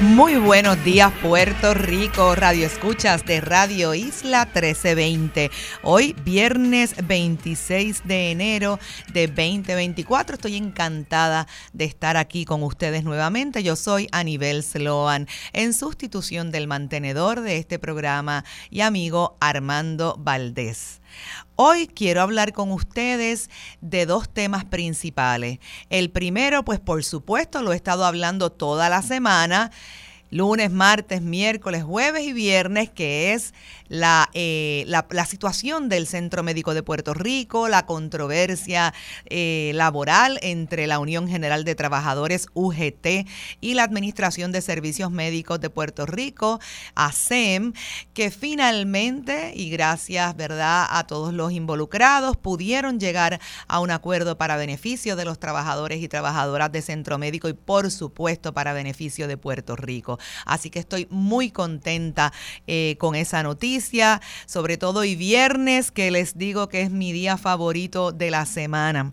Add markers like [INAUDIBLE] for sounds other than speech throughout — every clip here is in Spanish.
Muy buenos días Puerto Rico, Radio Escuchas de Radio Isla 1320. Hoy viernes 26 de enero de 2024. Estoy encantada de estar aquí con ustedes nuevamente. Yo soy Anibel Sloan en sustitución del mantenedor de este programa y amigo Armando Valdés. Hoy quiero hablar con ustedes de dos temas principales. El primero, pues por supuesto, lo he estado hablando toda la semana lunes, martes, miércoles, jueves y viernes, que es eh, la, situación del Centro Médico de Puerto Rico, la controversia eh, laboral entre la Unión General de Trabajadores UGT y la Administración de Servicios Médicos de Puerto Rico, ASEM, que finalmente, y gracias ¿verdad? a todos los involucrados, pudieron llegar a un acuerdo para beneficio de los trabajadores y trabajadoras de Centro Médico y por supuesto para beneficio de Puerto Rico. Así que estoy muy contenta eh, con esa noticia sobre todo hoy viernes, que les digo que es mi día favorito de la semana.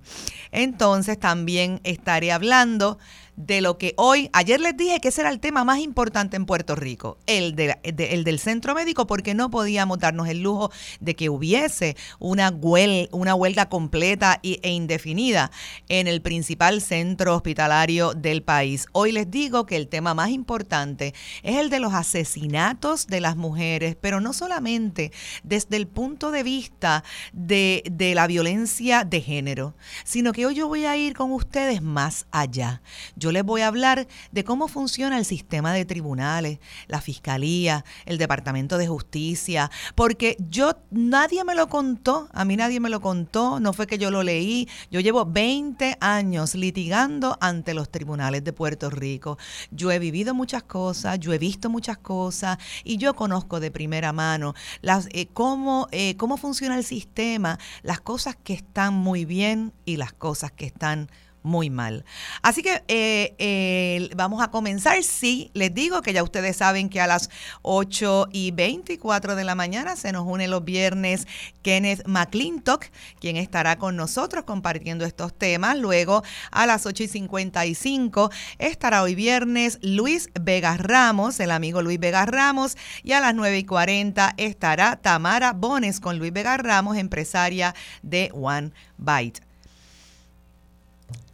Entonces también estaré hablando de lo que hoy, ayer les dije que ese era el tema más importante en Puerto Rico, el, de, el del centro médico, porque no podíamos darnos el lujo de que hubiese una, huel, una huelga completa e indefinida en el principal centro hospitalario del país. Hoy les digo que el tema más importante es el de los asesinatos de las mujeres, pero no solamente desde el punto de vista de, la violencia de género, sino que hoy yo voy a ir con ustedes más allá. Yo les voy a hablar de cómo funciona el sistema de tribunales, la fiscalía, el Departamento de Justicia, porque yo nadie me lo contó, a mí nadie me lo contó, no fue que yo lo leí, yo llevo 20 años litigando ante los tribunales de Puerto Rico. Yo he vivido muchas cosas, yo he visto muchas cosas y yo conozco de primera mano las, eh, cómo, eh, cómo funciona el sistema, las cosas que están muy bien y las cosas que están muy mal. Así que eh, eh, vamos a comenzar. Sí, les digo que ya ustedes saben que a las 8 y 24 de la mañana se nos une los viernes Kenneth McClintock, quien estará con nosotros compartiendo estos temas. Luego a las 8 y 55 estará hoy viernes Luis Vega Ramos, el amigo Luis Vega Ramos. Y a las 9 y 40 estará Tamara Bones con Luis Vega Ramos, empresaria de One Bite.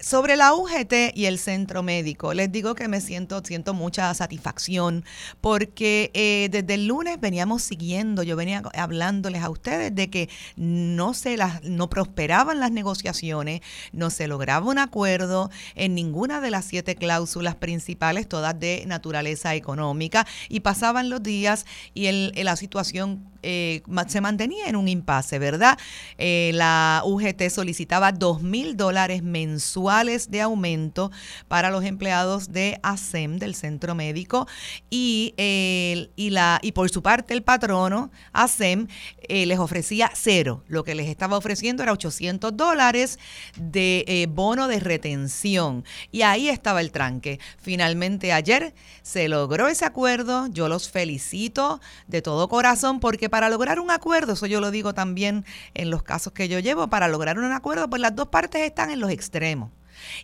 Sobre la UGT y el centro médico, les digo que me siento, siento mucha satisfacción porque eh, desde el lunes veníamos siguiendo, yo venía hablándoles a ustedes de que no se las, no prosperaban las negociaciones, no se lograba un acuerdo en ninguna de las siete cláusulas principales, todas de naturaleza económica, y pasaban los días y la situación eh, se mantenía en un impasse, ¿verdad? Eh, la UGT solicitaba dos mil dólares mensuales de aumento para los empleados de ASEM, del centro médico, y, y, la, y por su parte el patrono, ASEM, eh, les ofrecía cero. Lo que les estaba ofreciendo era 800 dólares de bono de retención. Y ahí estaba el tranque. Finalmente ayer se logró ese acuerdo. Yo los felicito de todo corazón porque para lograr un acuerdo, eso yo lo digo también en los casos que yo llevo, para lograr un acuerdo, pues las dos partes están en los extremos.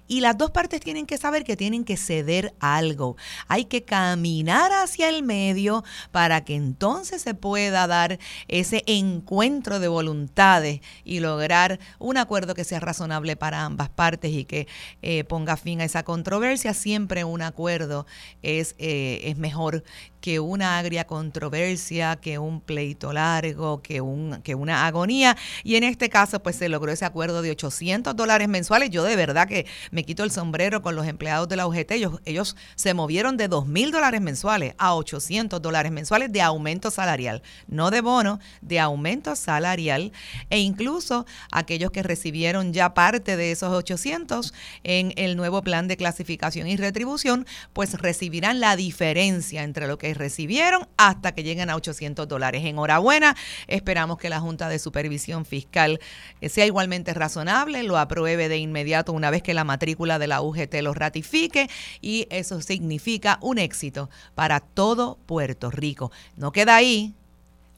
Y las dos partes tienen que saber que tienen que ceder algo. Hay que caminar hacia el medio para que entonces se pueda dar ese encuentro de voluntades y lograr un acuerdo que sea razonable para ambas partes y que eh, ponga fin a esa controversia. Siempre un acuerdo es, eh, es mejor que una agria controversia, que un pleito largo, que, un, que una agonía. Y en este caso, pues se logró ese acuerdo de 800 dólares mensuales. Yo de verdad que me quito el sombrero con los empleados de la UGT. Ellos, ellos se movieron de 2 mil dólares mensuales a 800 dólares mensuales de aumento salarial, no de bono, de aumento salarial. E incluso aquellos que recibieron ya parte de esos 800 en el nuevo plan de clasificación y retribución, pues recibirán la diferencia entre lo que recibieron hasta que lleguen a 800 dólares. Enhorabuena, esperamos que la Junta de Supervisión Fiscal eh, sea igualmente razonable, lo apruebe de inmediato una vez que la matrícula de la UGT lo ratifique y eso significa un éxito para todo Puerto Rico. No queda ahí,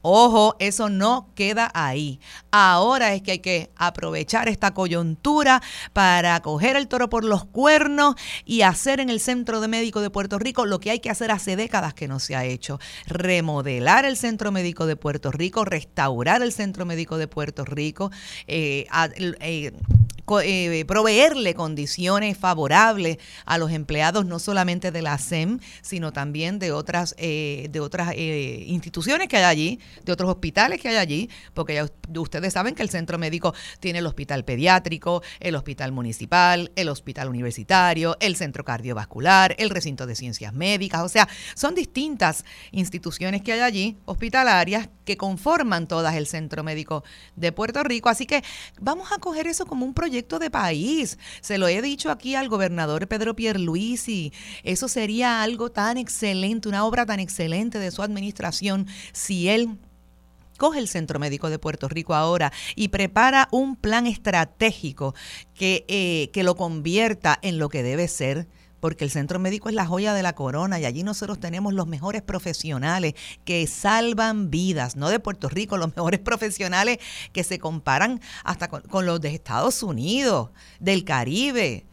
Ojo, eso no queda ahí. Ahora es que hay que aprovechar esta coyuntura para coger el toro por los cuernos y hacer en el Centro de Médico de Puerto Rico lo que hay que hacer hace décadas que no se ha hecho. Remodelar el Centro Médico de Puerto Rico, restaurar el Centro Médico de Puerto Rico, eh, eh, eh, proveerle condiciones favorables a los empleados no solamente de la SEM, sino también de otras, de otras instituciones que hay allí de otros hospitales que hay allí, porque ya ustedes saben que el centro médico tiene el hospital pediátrico, el hospital municipal, el hospital universitario, el centro cardiovascular, el recinto de ciencias médicas, o sea, son distintas instituciones que hay allí, hospitalarias, que conforman todas el centro médico de Puerto Rico, así que vamos a coger eso como un proyecto de país. Se lo he dicho aquí al gobernador Pedro Pierluisi, eso sería algo tan excelente, una obra tan excelente de su administración si él coge el Centro Médico de Puerto Rico ahora y prepara un plan estratégico que, eh, que lo convierta en lo que debe ser porque el centro médico es la joya de la corona y allí nosotros tenemos los mejores profesionales que salvan vidas, no de Puerto Rico, los mejores [LAUGHS] profesionales que se comparan hasta con, los de Estados Unidos, del Caribe.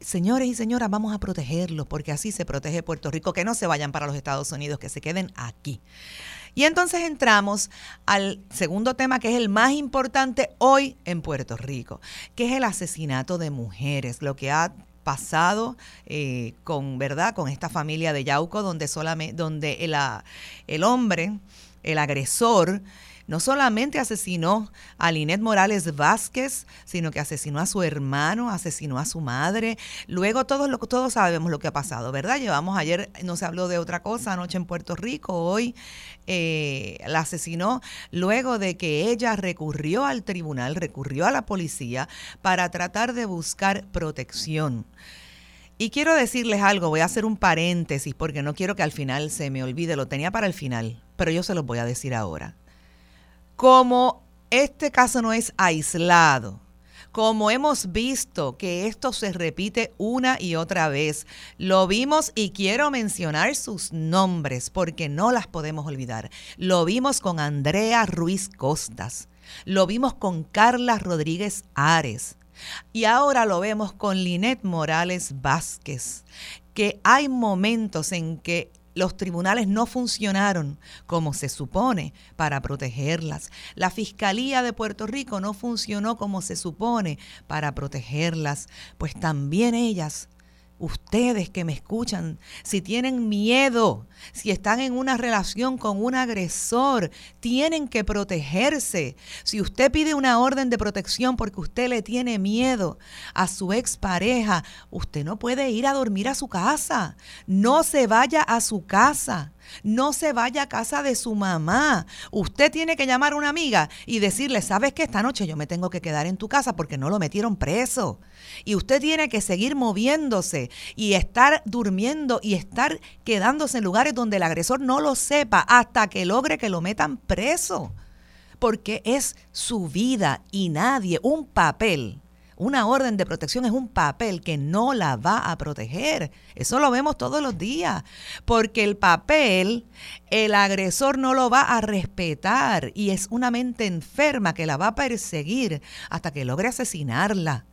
Señores y señoras, vamos a protegerlos porque así se protege Puerto Rico, que no se vayan para los Estados Unidos, que se queden aquí. Y entonces entramos al segundo tema que es el más importante hoy en Puerto Rico, que es el asesinato de mujeres, lo que ha pasado eh, con verdad con esta familia de Yauco donde solamente donde el, el hombre el agresor no solamente asesinó a Linet Morales Vázquez, sino que asesinó a su hermano, asesinó a su madre. Luego todos, lo, todos sabemos lo que ha pasado, ¿verdad? Llevamos ayer, no se habló de otra cosa, anoche en Puerto Rico, hoy eh, la asesinó luego de que ella recurrió al tribunal, recurrió a la policía para tratar de buscar protección. Y quiero decirles algo, voy a hacer un paréntesis porque no quiero que al final se me olvide, lo tenía para el final, pero yo se los voy a decir ahora como este caso no es aislado, como hemos visto que esto se repite una y otra vez, lo vimos y quiero mencionar sus nombres porque no las podemos olvidar. Lo vimos con Andrea Ruiz Costas, lo vimos con Carla Rodríguez Ares. Y ahora lo vemos con Linet Morales Vázquez, que hay momentos en que los tribunales no funcionaron como se supone para protegerlas. La Fiscalía de Puerto Rico no funcionó como se supone para protegerlas, pues también ellas ustedes que me escuchan, si tienen miedo, si están en una relación con un agresor, tienen que protegerse. Si usted pide una orden de protección porque usted le tiene miedo a su expareja, usted no puede ir a dormir a su casa. No se vaya a su casa. No se vaya a casa de su mamá. Usted tiene que llamar a una amiga y decirle, sabes que esta noche yo me tengo que quedar en tu casa porque no lo metieron preso. Y usted tiene que seguir moviéndose y estar durmiendo y estar quedándose en lugares donde el agresor no lo sepa hasta que logre que lo metan preso. Porque es su vida y nadie, un papel una orden de protección es un papel que no la va a proteger. Eso lo vemos todos los días. Porque el papel, el agresor no lo va a respetar y es una mente enferma que la va a perseguir hasta que logre asesinarla.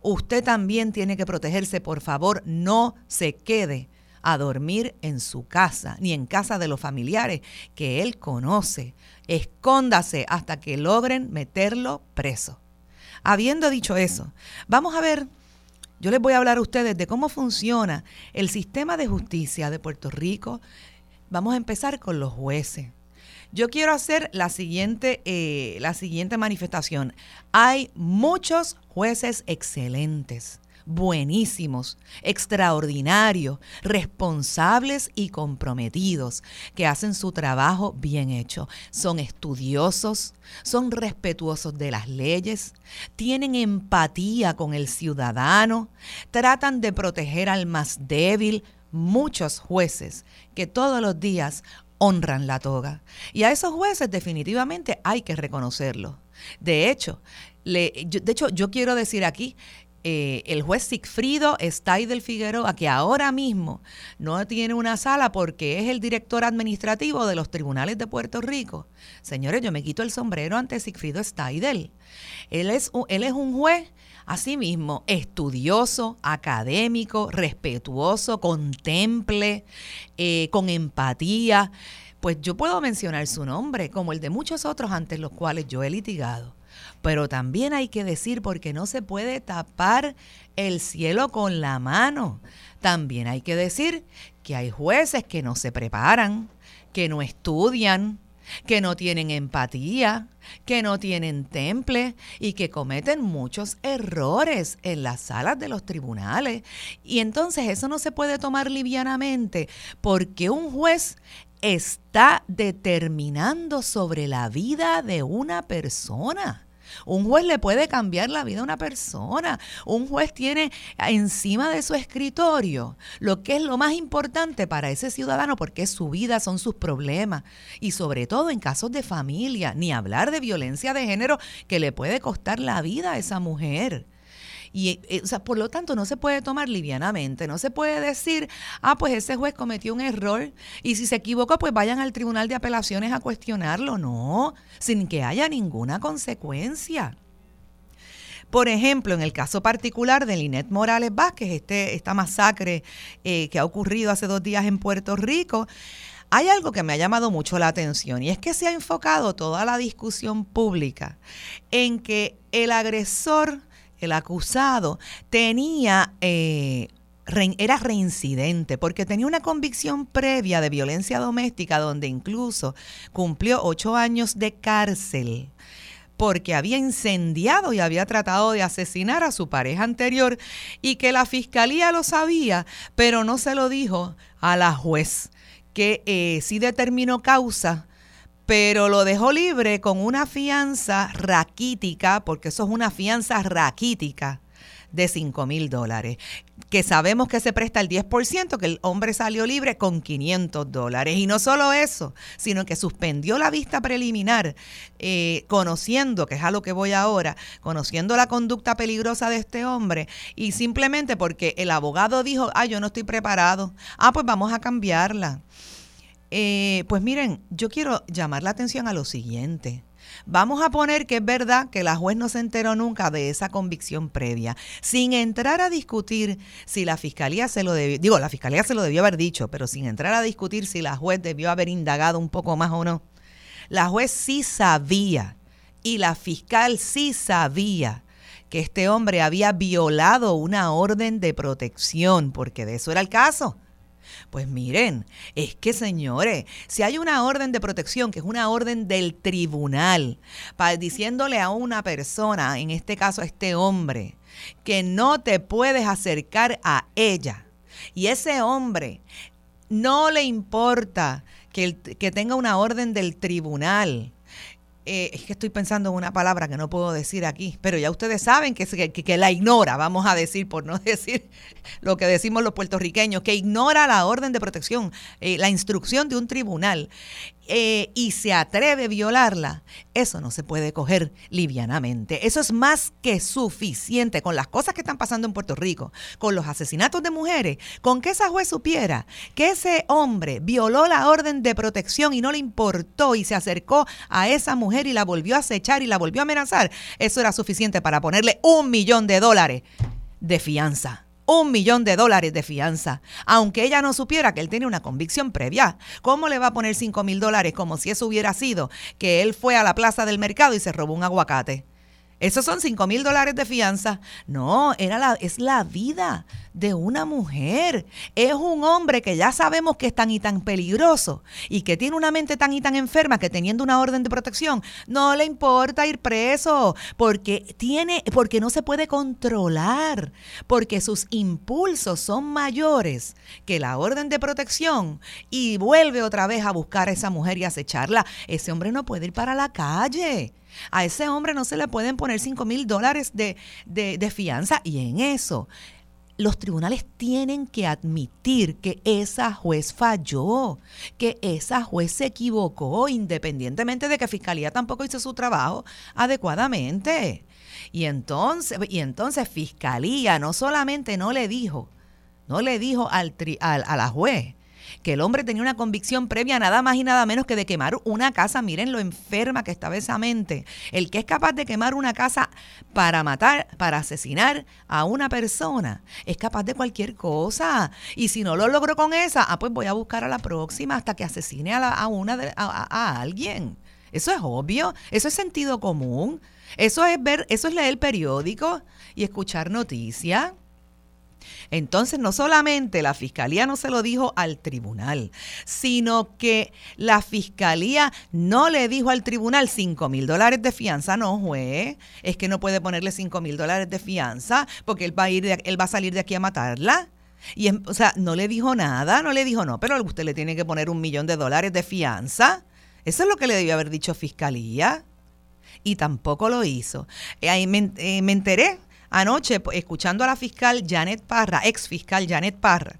Usted también tiene que protegerse, por favor, no se quede a dormir en su casa, ni en casa de los familiares que él conoce. Escóndase hasta que logren meterlo preso. Habiendo dicho eso, vamos a ver, yo les voy a hablar a ustedes de cómo funciona el sistema de justicia de Puerto Rico. Vamos a empezar con los jueces. Yo quiero hacer la siguiente, eh, la siguiente manifestación. Hay muchos jueces excelentes buenísimos, extraordinarios, responsables y comprometidos, que hacen su trabajo bien hecho. Son estudiosos, son respetuosos de las leyes, tienen empatía con el ciudadano, tratan de proteger al más débil. Muchos jueces que todos los días honran la toga. Y a esos jueces definitivamente hay que reconocerlo. De hecho, de hecho, yo quiero decir aquí eh, el juez Sigfrido del Figueroa, que ahora mismo no tiene una sala porque es el director administrativo de los tribunales de Puerto Rico. Señores, yo me quito el sombrero ante Sigfrido Steidel. Él es, él es un juez Asimismo, estudioso, académico, respetuoso, contemple, eh, con empatía. Pues yo puedo mencionar su nombre, como el de muchos otros ante los cuales yo he litigado. Pero también hay que decir, porque no se puede tapar el cielo con la mano. También hay que decir que hay jueces que no se preparan, que no estudian, que no tienen empatía, que no tienen temple y que cometen muchos errores en las salas de los tribunales. Y entonces eso no se puede tomar livianamente porque un juez está determinando sobre la vida de una persona. Un juez le puede cambiar la vida a una persona. Un juez tiene encima de su escritorio lo que es lo más importante para ese ciudadano porque es su vida, son sus problemas. Y sobre todo en casos de familia, ni hablar de violencia de género que le puede costar la vida a esa mujer. Y, eh, o sea, por lo tanto, no se puede tomar livianamente, no se puede decir, ah, pues ese juez cometió un error y si se equivocó, pues vayan al tribunal de apelaciones a cuestionarlo. No, sin que haya ninguna consecuencia. Por ejemplo, en el caso particular de Linet Morales Vázquez, este, esta masacre eh, que ha ocurrido hace dos días en Puerto Rico, hay algo que me ha llamado mucho la atención y es que se ha enfocado toda la discusión pública en que el agresor el acusado tenía... Eh, era reincidente porque tenía una convicción previa de violencia doméstica donde incluso cumplió ocho años de cárcel porque había incendiado y había tratado de asesinar a su pareja anterior y que la fiscalía lo sabía, pero no se lo dijo a la juez, que eh, sí determinó causa pero lo dejó libre con una fianza raquítica, porque eso es una fianza raquítica de 5 mil dólares, que sabemos que se presta el 10%, que el hombre salió libre con 500 dólares. Y no solo eso, sino que suspendió la vista preliminar, eh, conociendo, que es a lo que voy ahora, conociendo la conducta peligrosa de este hombre, y simplemente porque el abogado dijo, ah, yo no estoy preparado, ah, pues vamos a cambiarla. Eh, pues miren, yo quiero llamar la atención a lo siguiente. Vamos a poner que es verdad que la juez no se enteró nunca de esa convicción previa, sin entrar a discutir si la fiscalía se lo debió, digo, la fiscalía se lo debió haber dicho, pero sin entrar a discutir si la juez debió haber indagado un poco más o no. La juez sí sabía y la fiscal sí sabía que este hombre había violado una orden de protección, porque de eso era el caso. Pues miren, es que señores, si hay una orden de protección, que es una orden del tribunal, para, diciéndole a una persona, en este caso a este hombre, que no te puedes acercar a ella, y ese hombre no le importa que, que tenga una orden del tribunal, eh, es que estoy pensando en una palabra que no puedo decir aquí, pero ya ustedes saben que, que, la ignora, vamos a decir, por no [LAUGHS] decir lo que decimos los puertorriqueños, que ignora la orden de protección, eh, la instrucción de un tribunal. Eh, y se atreve a violarla, eso no se puede coger livianamente. Eso es más que suficiente con las cosas que están pasando en Puerto Rico, con los asesinatos de mujeres, con que esa juez supiera que ese hombre violó la orden de protección y no le importó y se acercó a esa mujer y la volvió a acechar y la volvió a amenazar. Eso era suficiente para ponerle un millón de dólares de fianza un millón de dólares de fianza, aunque ella no supiera que él tiene una convicción previa. ¿Cómo le va a poner cinco mil dólares como si eso hubiera sido que él fue a la plaza del mercado y se robó un aguacate? Esos son 5 mil dólares de fianza. No, era la, es la vida de una mujer. Es un hombre que ya sabemos que es tan y tan peligroso y que tiene una mente tan y tan enferma que teniendo una orden de protección no le importa ir preso porque tiene, porque no se puede controlar, porque sus impulsos son mayores que la orden de protección y vuelve otra vez a buscar a esa mujer y acecharla. Ese hombre no puede ir para la calle. A ese hombre no se le pueden poner 5 mil dólares de, de, fianza y en eso los tribunales tienen que admitir que esa juez falló, que esa juez se equivocó, independientemente de que Fiscalía tampoco hizo su trabajo adecuadamente. Y entonces, y entonces Fiscalía no solamente no le dijo, no le dijo al, a la juez, que el hombre tenía una convicción previa nada más y nada menos que de quemar una casa. Miren lo enferma que estaba esa mente. El que es capaz de quemar una casa para matar, para asesinar a una persona, es capaz de cualquier cosa. Y si no lo logro con esa, ah, pues voy a buscar a la próxima hasta que asesine a, una a alguien. Eso es obvio, eso es sentido común. Eso es ver, eso es leer el periódico y escuchar noticias. Entonces, no solamente la fiscalía no se lo dijo al tribunal, sino que la fiscalía no le dijo al tribunal 5 mil dólares de fianza, no, juez, es que no puede ponerle 5 mil dólares de fianza porque él va a, ir él va a salir de aquí a matarla. Y, o sea, no le dijo nada, no le dijo no, pero usted le tiene que poner un millón de dólares de fianza. Eso es lo que le debió haber dicho fiscalía. Y tampoco lo hizo. Eh, ahí me, eh, me enteré anoche escuchando a la fiscal Janet Parra, ex fiscal Janet Parra.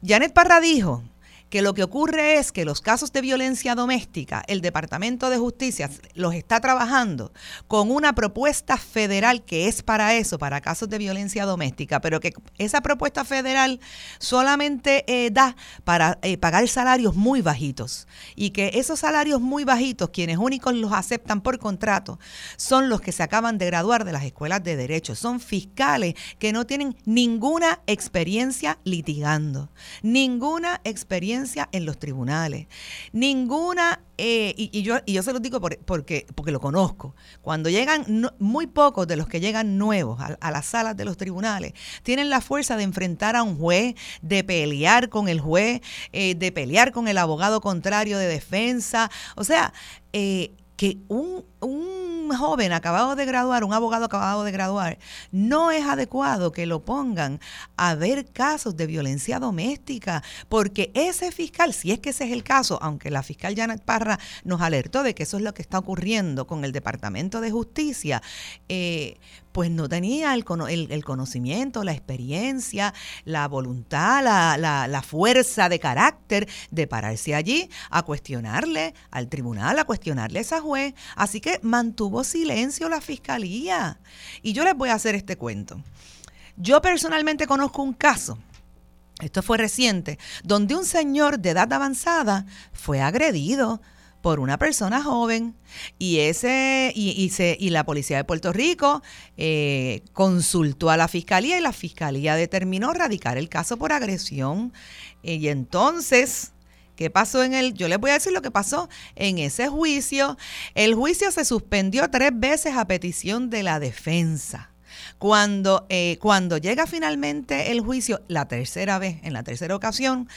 Janet Parra dijo que lo que ocurre es que los casos de violencia doméstica, el Departamento de Justicia los está trabajando con una propuesta federal que es para eso, para casos de violencia doméstica, pero que esa propuesta federal solamente eh, da para eh, pagar salarios muy bajitos. Y que esos salarios muy bajitos, quienes únicos los aceptan por contrato, son los que se acaban de graduar de las escuelas de derecho, son fiscales que no tienen ninguna experiencia litigando, ninguna experiencia en los tribunales. Ninguna, eh, y, yo, y yo se lo digo porque, porque lo conozco, cuando llegan, muy pocos de los que llegan nuevos a, las salas de los tribunales, tienen la fuerza de enfrentar a un juez, de pelear con el juez, eh, de pelear con el abogado contrario de defensa. O sea, eh, que un, un, joven acabado de graduar, un abogado acabado de graduar, no es adecuado que lo pongan a ver casos de violencia doméstica, porque ese fiscal, si es que ese es el caso, aunque la fiscal Janet Parra nos alertó de que eso es lo que está ocurriendo con el Departamento de Justicia, eh, pues no tenía el, el, conocimiento, la experiencia, la voluntad, la, la, fuerza de carácter de pararse allí a cuestionarle al tribunal, a cuestionarle a esa juez. Así que mantuvo silencio la fiscalía. Y yo les voy a hacer este cuento. Yo personalmente conozco un caso esto fue reciente, donde un señor de edad avanzada fue agredido por una persona joven y ese y, se, y la policía de Puerto Rico eh, consultó a la fiscalía y la fiscalía determinó radicar el caso por agresión y entonces ¿Qué pasó en el? Yo les voy a decir lo que pasó en ese juicio. El juicio se suspendió tres veces a petición de la defensa. Cuando, eh, cuando llega finalmente el juicio, la tercera vez, en la tercera ocasión,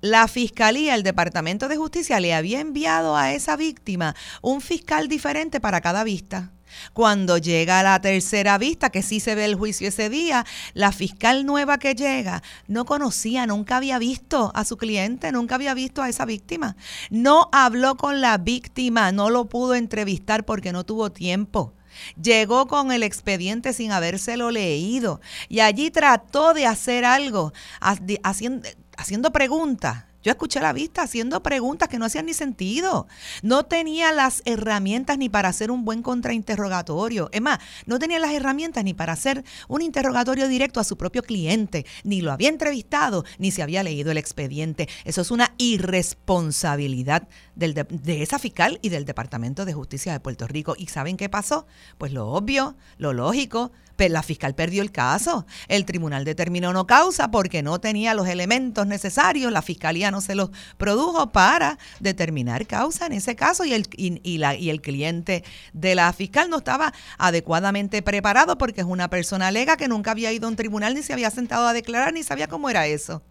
la fiscalía, el Departamento de Justicia le había enviado a esa víctima un fiscal diferente para cada vista. Cuando llega la tercera vista, que sí se ve el juicio ese día, la fiscal nueva que llega no conocía, nunca había visto a su cliente, nunca había visto a esa víctima. No habló con la víctima, no lo pudo entrevistar porque no tuvo tiempo. Llegó con el expediente sin habérselo leído y allí trató de hacer algo, haciendo, preguntas. Yo escuché a la vista haciendo preguntas que no hacían ni sentido. No tenía las herramientas ni para hacer un buen contrainterrogatorio. Es más, no tenía las herramientas ni para hacer un interrogatorio directo a su propio cliente. Ni lo había entrevistado, ni se había leído el expediente. Eso es una irresponsabilidad del de, esa fiscal y del Departamento de Justicia de Puerto Rico. ¿Y saben qué pasó? Pues lo obvio, lo lógico, la fiscal perdió el caso. El tribunal determinó no causa porque no tenía los elementos necesarios. La fiscalía no se los produjo para determinar causa en ese caso y el, y, la, y el cliente de la fiscal no estaba adecuadamente preparado porque es una persona alega que nunca había ido a un tribunal ni se había sentado a declarar ni sabía cómo era eso.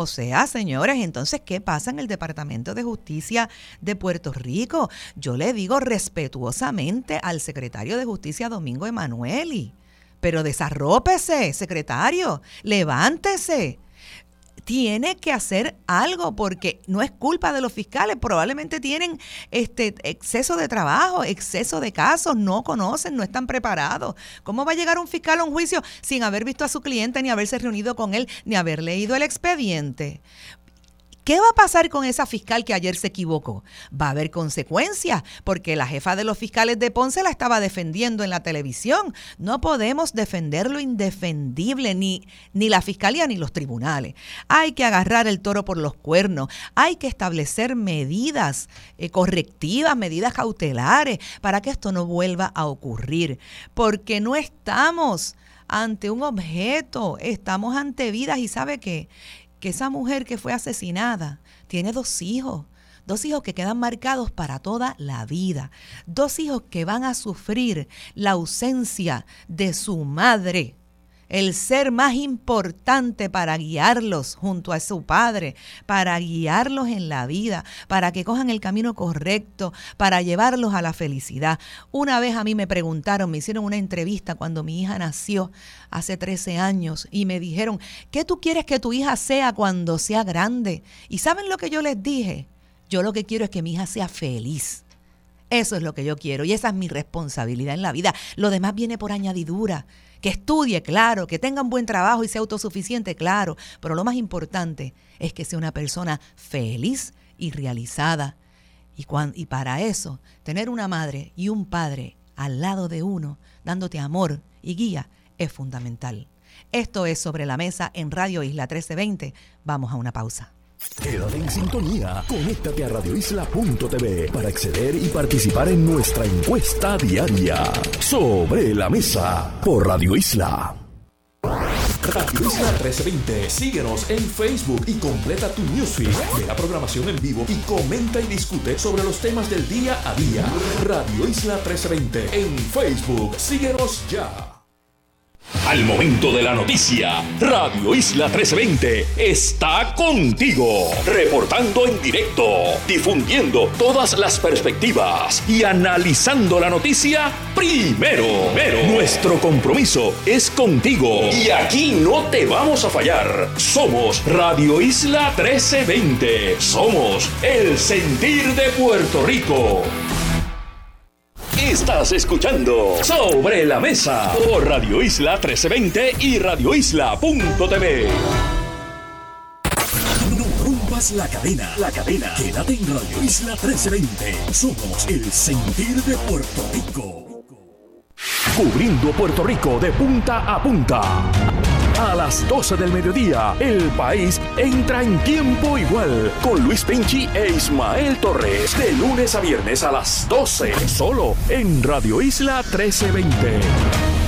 O sea, señores, entonces, ¿qué pasa en el Departamento de Justicia de Puerto Rico? Yo le digo respetuosamente al secretario de Justicia, Domingo Emanueli pero desarrópese, secretario, levántese. Tiene que hacer algo porque no es culpa de los fiscales, probablemente tienen este exceso de trabajo, exceso de casos, no conocen, no están preparados. ¿Cómo va a llegar un fiscal a un juicio sin haber visto a su cliente, ni haberse reunido con él, ni haber leído el expediente? ¿Qué va a pasar con esa fiscal que ayer se equivocó? Va a haber consecuencias, porque la jefa de los fiscales de Ponce la estaba defendiendo en la televisión. No podemos defender lo indefendible, ni, ni la fiscalía ni los tribunales. Hay que agarrar el toro por los cuernos, hay que establecer medidas eh, correctivas, medidas cautelares, para que esto no vuelva a ocurrir, porque no estamos ante un objeto, estamos ante vidas y sabe qué? Que esa mujer que fue asesinada tiene dos hijos, dos hijos que quedan marcados para toda la vida, dos hijos que van a sufrir la ausencia de su madre el ser más importante para guiarlos junto a su Padre, para guiarlos en la vida, para que cojan el camino correcto, para llevarlos a la felicidad. Una vez a mí me preguntaron, me hicieron una entrevista cuando mi hija nació hace 13 años y me dijeron, ¿qué tú quieres que tu hija sea cuando sea grande? ¿Y saben lo que yo les dije? Yo lo que quiero es que mi hija sea feliz. Eso es lo que yo quiero y esa es mi responsabilidad en la vida. Lo demás viene por añadidura que estudie, claro, que tenga un buen trabajo y sea autosuficiente, claro, pero lo más importante es que sea una persona feliz y realizada. Y, y para eso, tener una madre y un padre al lado de uno, dándote amor y guía, es fundamental. Esto es sobre la mesa en Radio Isla 1320. Vamos a una pausa. Quédate en sintonía. Conéctate a radioisla.tv para acceder y participar en nuestra encuesta diaria. Sobre la mesa por Radio Isla. Radio Isla 1320. Síguenos en Facebook y completa tu newsfeed de la programación en vivo y comenta y discute sobre los temas del día a día. Radio Isla 1320 en Facebook. Síguenos ya. Al momento de la noticia, Radio Isla 1320 está contigo, reportando en directo, difundiendo todas las perspectivas y analizando la noticia primero. Nuestro compromiso es contigo y aquí no te vamos a fallar. Somos Radio Isla 1320. Somos el sentir de Puerto Rico. Estás escuchando Sobre la Mesa por Radio Isla 1320 y radioisla.tv. No rompas la cadena, la cadena. Quédate en Radio Isla 1320. Somos el sentir de Puerto Rico. Cubriendo Puerto Rico de punta a punta. A las 12 del mediodía, el país entra en tiempo igual con Luis Penchi e Ismael Torres. De lunes a viernes a las 12, solo en Radio Isla 1320.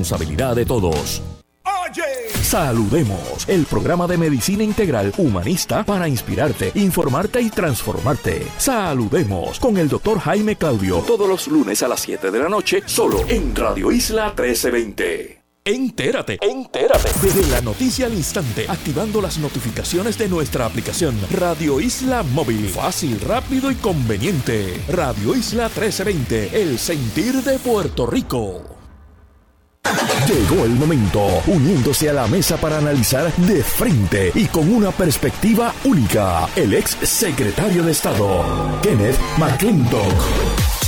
responsabilidad de todos. Saludemos, el programa de medicina integral humanista para inspirarte, informarte y transformarte. Saludemos con el doctor Jaime Claudio todos los lunes a las 7 de la noche, solo en Radio Isla 1320. Entérate, entérate. Desde la noticia al instante, activando las notificaciones de nuestra aplicación Radio Isla Móvil. Fácil, rápido y conveniente. Radio Isla 1320, el sentir de Puerto Rico. Llegó el momento, uniéndose a la mesa para analizar de frente y con una perspectiva única, el ex secretario de Estado, Kenneth McClintock.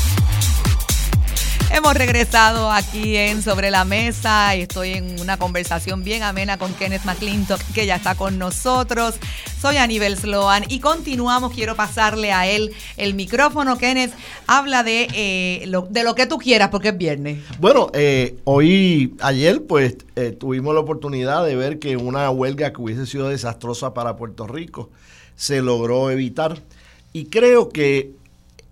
Hemos regresado aquí en Sobre la Mesa y estoy en una conversación bien amena con Kenneth McClintock, que ya está con nosotros. Soy Aníbal Sloan y continuamos. Quiero pasarle a él el micrófono. Kenneth, habla de, eh, lo, de lo que tú quieras porque es viernes. Bueno, eh, hoy, ayer, pues eh, tuvimos la oportunidad de ver que una huelga que hubiese sido desastrosa para Puerto Rico se logró evitar. Y creo que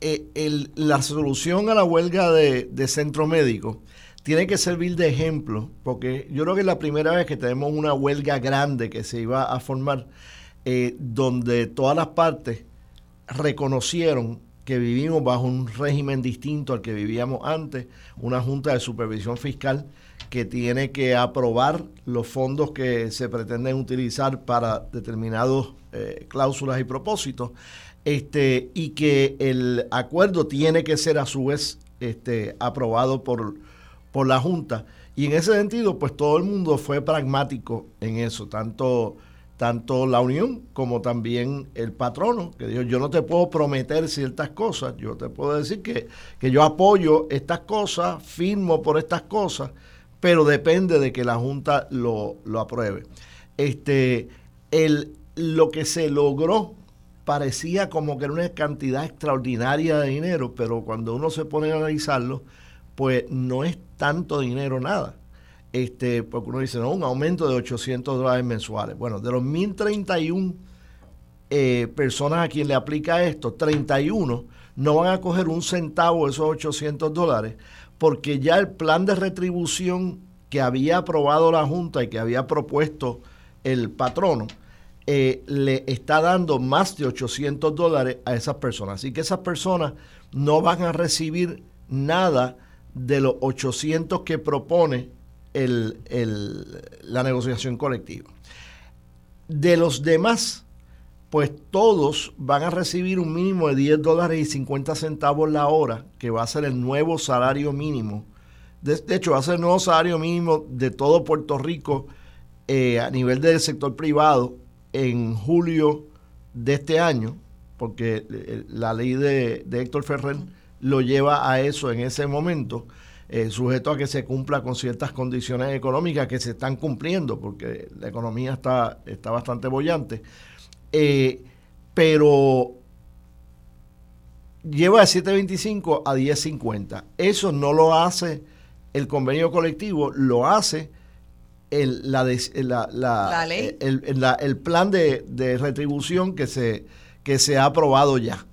eh, la solución a la huelga de, centro médico tiene que servir de ejemplo, porque yo creo que es la primera vez que tenemos una huelga grande que se iba a formar, eh, donde todas las partes reconocieron que vivimos bajo un régimen distinto al que vivíamos antes, una junta de supervisión fiscal que tiene que aprobar los fondos que se pretenden utilizar para determinados eh, cláusulas y propósitos, este, y que el acuerdo tiene que ser a su vez este, aprobado por, por la Junta. Y en ese sentido, pues todo el mundo fue pragmático en eso, tanto, tanto la Unión como también el patrono, que dijo, yo no te puedo prometer ciertas cosas, yo te puedo decir que, que yo apoyo estas cosas, firmo por estas cosas, pero depende de que la Junta lo, lo apruebe. Este, el, lo que se logró parecía como que era una cantidad extraordinaria de dinero, pero cuando uno se pone a analizarlo, pues no es tanto dinero nada. Este, porque uno dice, no, un aumento de 800 dólares mensuales. Bueno, de los 1031 eh, personas a quien le aplica esto, 31 no van a coger un centavo de esos 800 dólares, porque ya el plan de retribución que había aprobado la Junta y que había propuesto el patrono, eh, le está dando más de 800 dólares a esas personas. Así que esas personas no van a recibir nada de los 800 que propone el, la negociación colectiva. De los demás, pues todos van a recibir un mínimo de 10 dólares y 50 centavos la hora, que va a ser el nuevo salario mínimo. De, hecho, va a ser el nuevo salario mínimo de todo Puerto Rico eh, a nivel del sector privado en julio de este año, porque eh, la ley de, Héctor Ferrer lo lleva a eso en ese momento, eh, sujeto a que se cumpla con ciertas condiciones económicas que se están cumpliendo, porque la economía está, está bastante bollante. Eh, pero lleva de 7.25 a 10.50. Eso no lo hace el convenio colectivo, lo hace el, la, la, El, plan de, de, retribución que se, que se ha aprobado ya.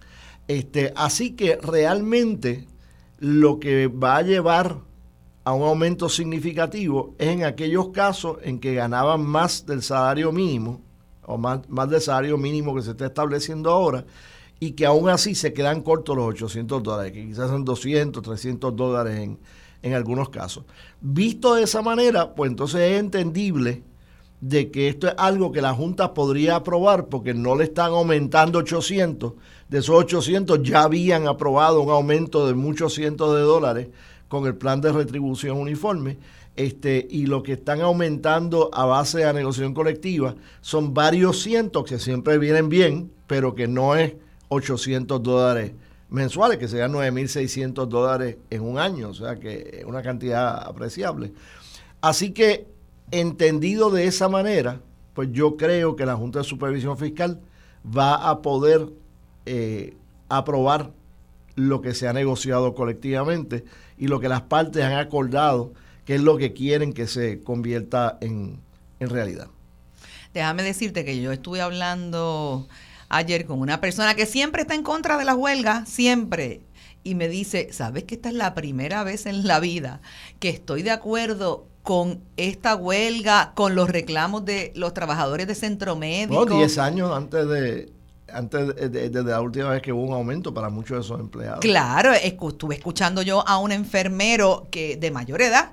Este, así que realmente lo que va a llevar a un aumento significativo es en aquellos casos en que ganaban más del salario mínimo o más, más del salario mínimo que se está estableciendo ahora y que aún así se quedan cortos los 800 dólares, que quizás son 200, 300 dólares en, en algunos casos. Visto de esa manera, pues entonces es entendible de que esto es algo que la Junta podría aprobar porque no le están aumentando 800. De esos 800 ya habían aprobado un aumento de muchos cientos de dólares con el plan de retribución uniforme. Este, y lo que están aumentando a base de negociación colectiva son varios cientos que siempre vienen bien, pero que no es 800 dólares mensuales, que serían 9.600 dólares en un año, o sea que es una cantidad apreciable. Así que entendido de esa manera, pues yo creo que la Junta de Supervisión Fiscal va a poder eh, aprobar lo que se ha negociado colectivamente y lo que las partes han acordado, que es lo que quieren que se convierta en, en realidad. Déjame decirte que yo estuve hablando ayer con una persona que siempre está en contra de la huelga, siempre. Y me dice, ¿sabes que esta es la primera vez en la vida que estoy de acuerdo con esta huelga, con los reclamos de los trabajadores de centro médico. No, 10 años antes de, antes de, la última vez que hubo un aumento para muchos de esos empleados. Claro, estuve escuchando yo a un enfermero que de mayor edad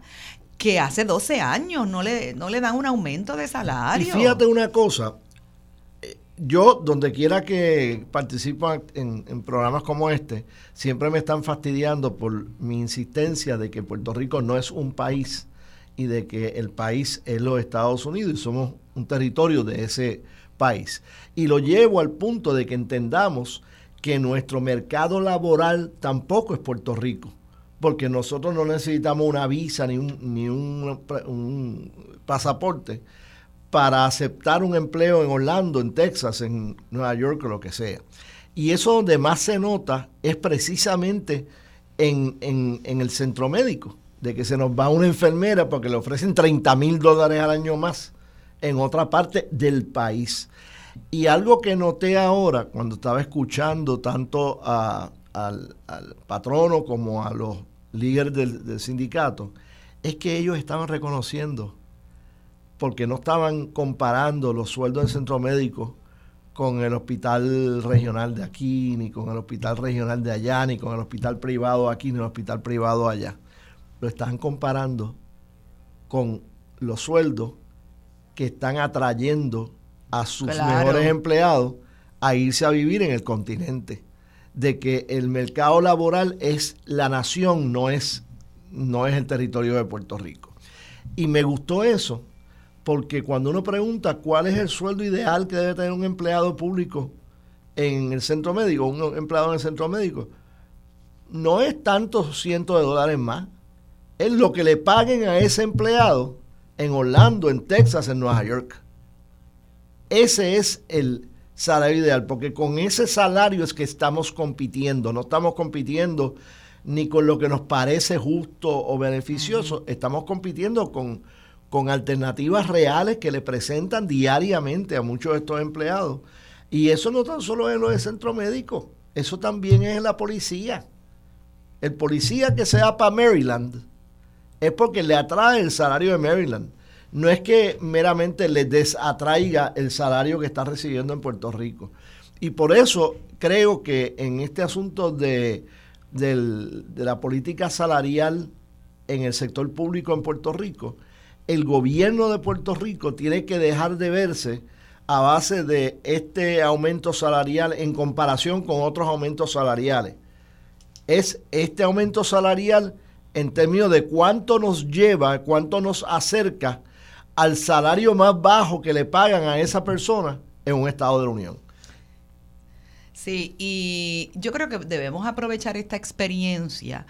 que hace 12 años no le, no le dan un aumento de salario. Y fíjate una cosa, yo donde quiera que participo en, programas como este, siempre me están fastidiando por mi insistencia de que Puerto Rico no es un país y de que el país es los Estados Unidos y somos un territorio de ese país. Y lo llevo al punto de que entendamos que nuestro mercado laboral tampoco es Puerto Rico, porque nosotros no necesitamos una visa ni un, ni un, pasaporte para aceptar un empleo en Orlando, en Texas, en Nueva York o lo que sea. Y eso donde más se nota es precisamente en, en el centro médico de que se nos va una enfermera porque le ofrecen 30 mil dólares al año más en otra parte del país. Y algo que noté ahora cuando estaba escuchando tanto al, patrono como a los líderes del, sindicato, es que ellos estaban reconociendo, porque no estaban comparando los sueldos del centro médico con el hospital regional de aquí, ni con el hospital regional de allá, ni con el hospital privado aquí, ni el hospital privado allá. Lo están comparando con los sueldos que están atrayendo a sus mejores empleados a irse a vivir en el continente. De que el mercado laboral es la nación, no es, no es el territorio de Puerto Rico. Y me gustó eso, porque cuando uno pregunta cuál es el sueldo ideal que debe tener un empleado público en el centro médico, un empleado en el centro médico, no es tantos cientos de dólares más, es lo que le paguen a ese empleado en Orlando, en Texas, en Nueva York. Ese es el salario ideal, porque con ese salario es que estamos compitiendo, no estamos compitiendo ni con lo que nos parece justo o beneficioso, estamos compitiendo con con alternativas reales que le presentan diariamente a muchos de estos empleados. Y eso no tan solo es lo de centro médico, eso también es la policía. El policía que sea para Maryland es porque le atrae el salario de Maryland. No es que meramente le desatraiga el salario que está recibiendo en Puerto Rico. Y por eso creo que en este asunto de, de la política salarial en el sector público en Puerto Rico, el gobierno de Puerto Rico tiene que dejar de verse a base de este aumento salarial en comparación con otros aumentos salariales. Es este aumento salarial en términos de cuánto nos lleva, cuánto nos acerca al salario más bajo que le pagan a esa persona en un Estado de la Unión. Sí, y yo creo que debemos aprovechar esta experiencia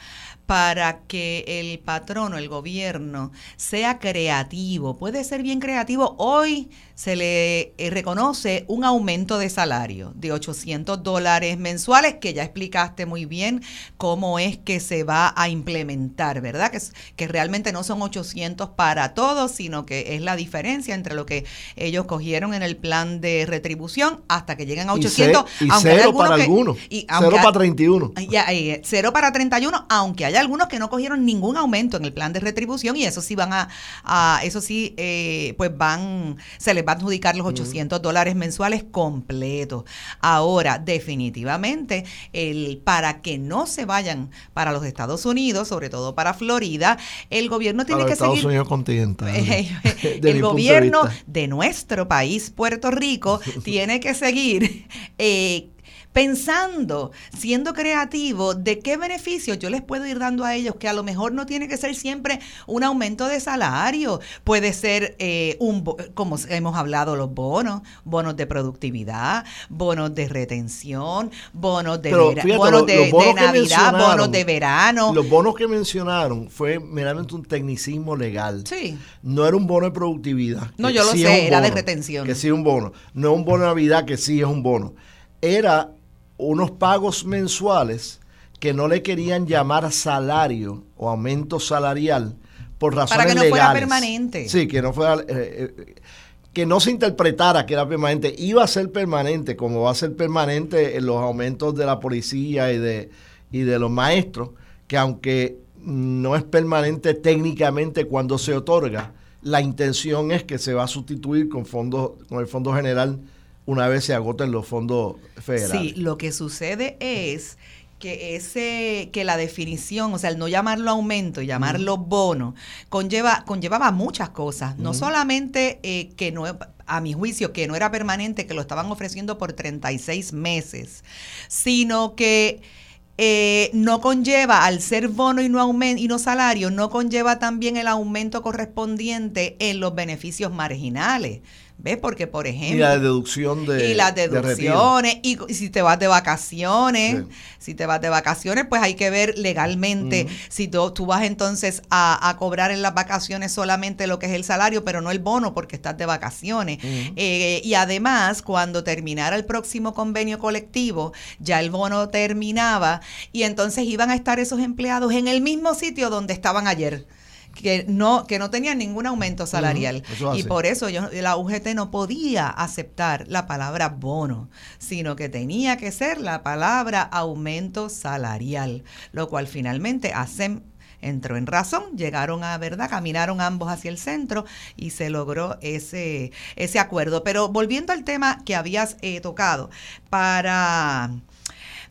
para que el patrono, el gobierno, sea creativo. Puede ser bien creativo. Hoy se le eh, reconoce un aumento de salario de 800 dólares mensuales, que ya explicaste muy bien cómo es que se va a implementar, ¿verdad? Que, que realmente no son 800 para todos, sino que es la diferencia entre lo que ellos cogieron en el plan de retribución hasta que lleguen a 800. Y, cero para algunos. cero para 31. Ya, eh, cero para 31, aunque hay algunos que no cogieron ningún aumento en el plan de retribución y eso sí van a, eso sí, eh, pues van, se les va a adjudicar los 800 dólares mensuales completos. Ahora, definitivamente, el, para que no se vayan para los Estados Unidos, sobre todo para Florida, el gobierno tiene que Estados seguir... Unidos continental. [LAUGHS] [LAUGHS] el gobierno de, nuestro país, Puerto Rico, [LAUGHS] tiene que seguir eh, pensando, siendo creativo, de qué beneficios yo les puedo ir dando a ellos, que a lo mejor no tiene que ser siempre un aumento de salario, puede ser eh, un, como hemos hablado, los bonos, bonos de productividad, bonos de retención, bonos de, bonos de, Navidad, bonos de verano. Los bonos que mencionaron fue meramente un tecnicismo legal. Sí. No era un bono de productividad. No, yo lo sé, era de retención. Que sí es un bono. No es un bono de Navidad, que sí es un bono. Era unos pagos mensuales que no le querían llamar salario o aumento salarial por razones Para que no fuera permanente. Sí, que no fuera... Eh, eh, que no se interpretara que era permanente, iba a ser permanente, como va a ser permanente en los aumentos de la policía y de, y de los maestros, que aunque no es permanente técnicamente cuando se otorga, la intención es que se va a sustituir con fondos, con el Fondo General una vez se agoten los fondos federales. Sí, lo que sucede es que ese que la definición, o sea, el no llamarlo aumento y llamarlo bono, conlleva conllevaba muchas cosas, no solamente eh, que no a mi juicio que no era permanente, que lo estaban ofreciendo por 36 meses, sino que eh, no conlleva, al ser bono y no, aumento, y no salario, no conlleva también el aumento correspondiente en los beneficios marginales. ¿Ves? Porque, por ejemplo... Y la deducción de... Y las deducciones. y, si te vas de vacaciones, si te vas de vacaciones, pues hay que ver legalmente si tú, tú, vas entonces a, cobrar en las vacaciones solamente lo que es el salario, pero no el bono porque estás de vacaciones. Eh, y además, cuando terminara el próximo convenio colectivo, ya el bono terminaba y entonces iban a estar esos empleados en el mismo sitio donde estaban ayer que no, que no tenían ningún aumento salarial. y por eso yo, la UGT no podía aceptar la palabra bono, sino que tenía que ser la palabra aumento salarial, lo cual finalmente hacen entró en razón, llegaron a verdad, caminaron ambos hacia el centro y se logró ese, ese acuerdo. Pero volviendo al tema que habías eh, tocado, para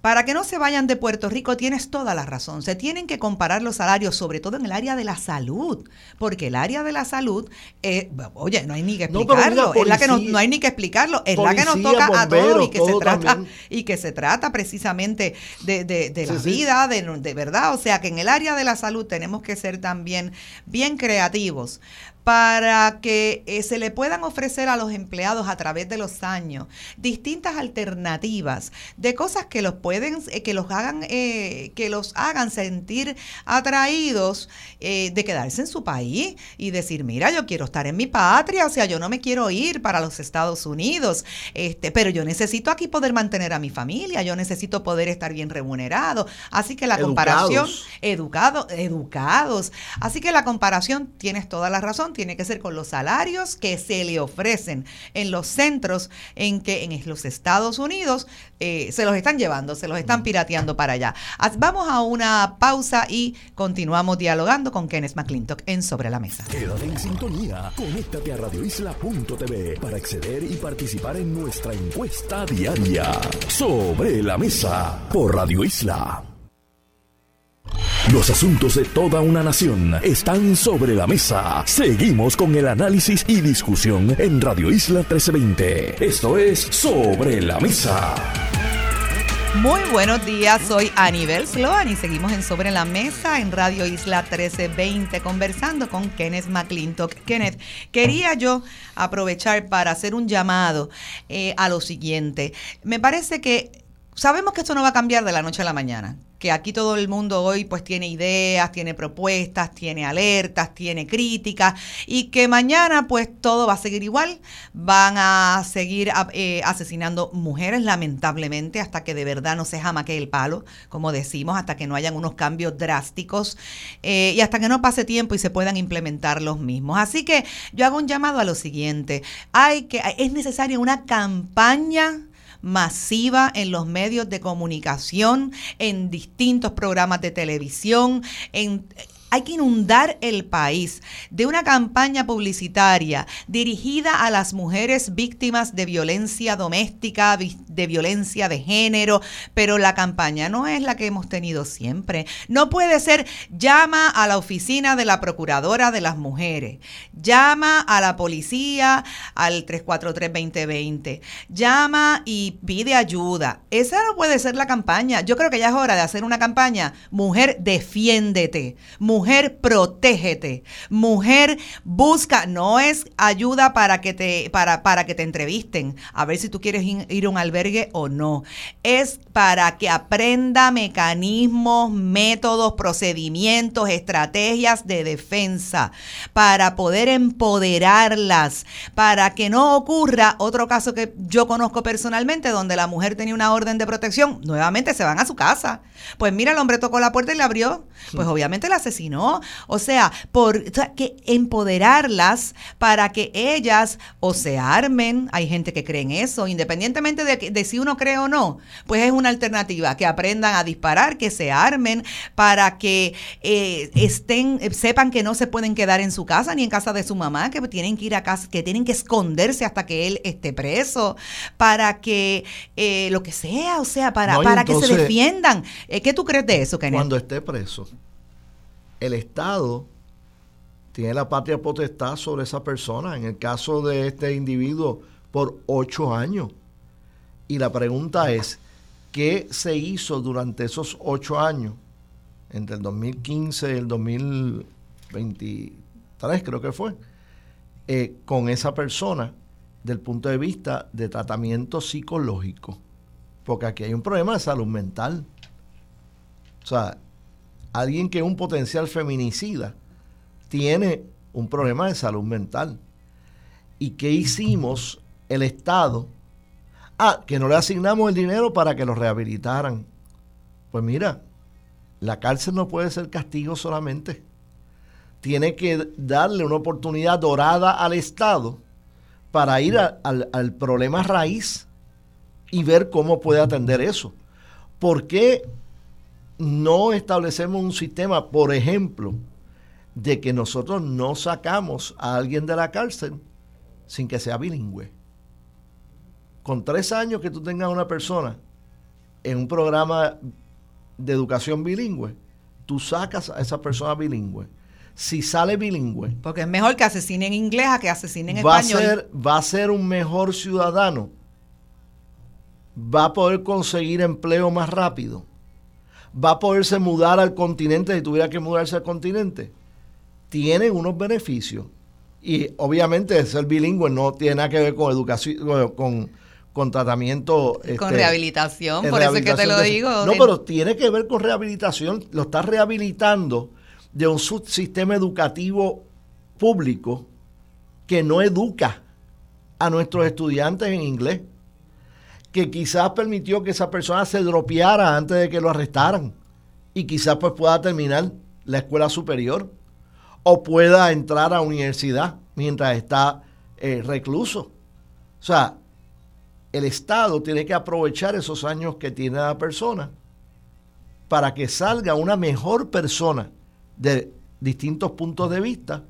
para que no se vayan de Puerto Rico, tienes toda la razón. Se tienen que comparar los salarios, sobre todo en el área de la salud, porque el área de la salud, eh, oye, no hay ni que explicarlo, es la que no, hay ni que explicarlo, es la que nos toca a todos y que se trata y que se trata precisamente de, de, la vida, de, de verdad. O sea que en el área de la salud tenemos que ser también bien creativos para que eh, se le puedan ofrecer a los empleados a través de los años distintas alternativas de cosas que los pueden eh, que los hagan eh, que los hagan sentir atraídos de quedarse en su país y decir mira yo quiero estar en mi patria o sea yo no me quiero ir para los Estados Unidos este pero yo necesito aquí poder mantener a mi familia yo necesito poder estar bien remunerado así que la comparación educados educados. Así que la comparación tienes toda la razón tiene que ser con los salarios que se le ofrecen en los centros en que en los Estados Unidos eh, se los están llevando, se los están pirateando para allá. Vamos a una pausa y continuamos dialogando con Kenneth McClintock en Sobre la Mesa. Quédate en sintonía, conéctate a radioisla.tv para acceder y participar en nuestra encuesta diaria. Sobre la Mesa por Radio Isla. Los asuntos de toda una nación están sobre la mesa. Seguimos con el análisis y discusión en Radio Isla 1320. Esto es Sobre la Mesa. Muy buenos días, soy Anibel Sloan y seguimos en Sobre la Mesa en Radio Isla 1320 conversando con Kenneth McClintock. Kenneth, quería yo aprovechar para hacer un llamado eh, a lo siguiente. Me parece que sabemos que esto no va a cambiar de la noche a la mañana que aquí todo el mundo hoy pues tiene ideas, tiene propuestas, tiene alertas, tiene críticas y que mañana pues todo va a seguir igual, van a seguir eh, asesinando mujeres lamentablemente hasta que de verdad no se jamaque el palo, como decimos, hasta que no hayan unos cambios drásticos eh, y hasta que no pase tiempo y se puedan implementar los mismos. Así que yo hago un llamado a lo siguiente, hay que, es necesaria una campaña masiva en los medios de comunicación, en distintos programas de televisión, en hay que inundar el país de una campaña publicitaria dirigida a las mujeres víctimas de violencia doméstica, de violencia de género, pero la campaña no es la que hemos tenido siempre. No puede ser llama a la oficina de la Procuradora de las Mujeres, llama a la policía al 343-2020, llama y pide ayuda. Esa no puede ser la campaña. Yo creo que ya es hora de hacer una campaña, mujer, defiéndete. Mujer, protégete. Mujer, busca, no es ayuda para que te, para, para que te entrevisten, a ver si tú quieres ir a un albergue o no. Es para que aprenda mecanismos, métodos, procedimientos, estrategias de defensa, para poder empoderarlas, para que no ocurra otro caso que yo conozco personalmente, donde la mujer tenía una orden de protección, nuevamente se van a su casa. Pues mira, el hombre tocó la puerta y le abrió. Pues obviamente la asesinó ¿no? O sea, por que empoderarlas para que ellas o se armen, hay gente que cree en eso, independientemente de, de si uno cree o no, pues es una alternativa, que aprendan a disparar, que se armen para que eh, estén, sepan que no se pueden quedar en su casa ni en casa de su mamá, que tienen que ir a casa, que tienen que esconderse hasta que él esté preso, para que eh, lo que sea, o sea, para, para que se defiendan. Eh, ¿Qué tú crees de eso, Kenneth? Cuando esté preso el Estado tiene la patria potestad sobre esa persona, en el caso de este individuo, por ocho años. Y la pregunta es, ¿qué se hizo durante esos ocho años, entre el 2015 y el 2023 creo que fue, eh, con esa persona del punto de vista de tratamiento psicológico? Porque aquí hay un problema de salud mental. O sea, alguien que es un potencial feminicida tiene un problema de salud mental. ¿Y qué hicimos el Estado? Ah, que no le asignamos el dinero para que lo rehabilitaran. Pues mira, la cárcel no puede ser castigo solamente. Tiene que darle una oportunidad dorada al Estado para ir al, al problema raíz y ver cómo puede atender eso. ¿Por qué no establecemos un sistema, por ejemplo, de que nosotros no sacamos a alguien de la cárcel sin que sea bilingüe. Con tres años que tú tengas una persona en un programa de educación bilingüe, tú sacas a esa persona bilingüe. Si sale bilingüe. Porque es mejor que asesine en inglés a que asesine en va español. A ser, va a ser un mejor ciudadano. Va a poder conseguir empleo más rápido. Va a poderse mudar al continente si tuviera que mudarse al continente. Tiene unos beneficios. Y obviamente ser bilingüe no tiene nada que ver con educación, con, con tratamiento. Con este, rehabilitación, por eso es que te lo digo. No, pero tiene que ver con rehabilitación. Lo está rehabilitando de un subsistema educativo público que no educa a nuestros estudiantes en inglés, que quizás permitió que esa persona se dropeara antes de que lo arrestaran y quizás pues pueda terminar la escuela superior o pueda entrar a universidad mientras está eh, recluso. O sea, el Estado tiene que aprovechar esos años que tiene la persona para que salga una mejor persona de distintos puntos de vista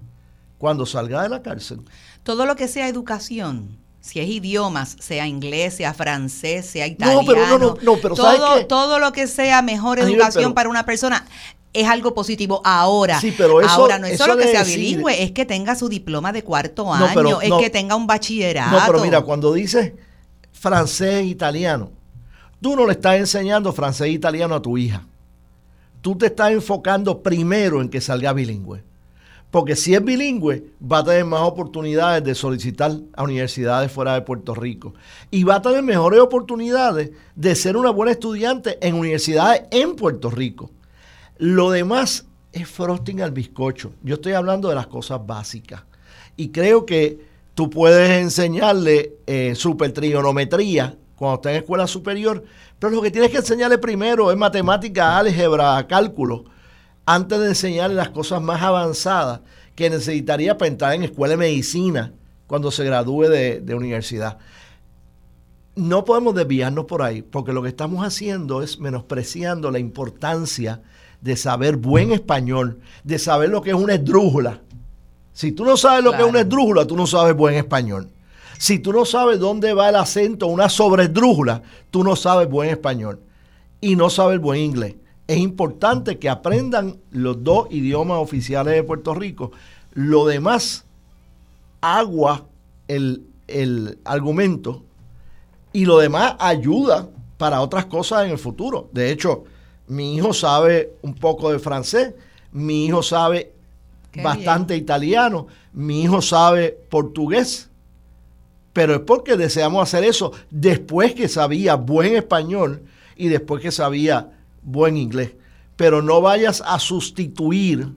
cuando salga de la cárcel. Todo lo que sea educación, si es idiomas, sea inglés, sea francés, sea italiano, no, pero no, no, pero todo, todo lo que sea mejor educación para una persona es algo positivo ahora. Sí, pero eso, ahora no es solo que sea bilingüe, es que tenga su diploma de cuarto año, es que tenga un bachillerato. No, pero mira, cuando dices francés e italiano, tú no le estás enseñando francés e italiano a tu hija tú te estás enfocando primero en que salga bilingüe. Porque si es bilingüe, va a tener más oportunidades de solicitar a universidades fuera de Puerto Rico. Y va a tener mejores oportunidades de ser una buena estudiante en universidades en Puerto Rico. Lo demás es frosting al bizcocho. Yo estoy hablando de las cosas básicas. Y creo que tú puedes enseñarle eh, supertrionometría cuando está en escuela superior pero lo que tienes que enseñarle primero es matemática, álgebra, cálculo, antes de enseñarle las cosas más avanzadas que necesitaría para entrar en escuela de medicina cuando se gradúe de, de universidad. No podemos desviarnos por ahí, porque lo que estamos haciendo es menospreciando la importancia de saber buen español, de saber lo que es una esdrújula. Si tú no sabes lo que es una esdrújula, tú no sabes buen español. Si tú no sabes dónde va el acento, una sobredrújula, tú no sabes buen español y no sabes buen inglés. Es importante que aprendan los dos idiomas oficiales de Puerto Rico. Lo demás, agua el, el argumento y lo demás ayuda para otras cosas en el futuro. De hecho, mi hijo sabe un poco de francés, mi hijo sabe bastante italiano, mi hijo sabe portugués pero es porque deseamos hacer eso después que sabía buen español y después que sabía buen inglés. Pero no vayas a sustituir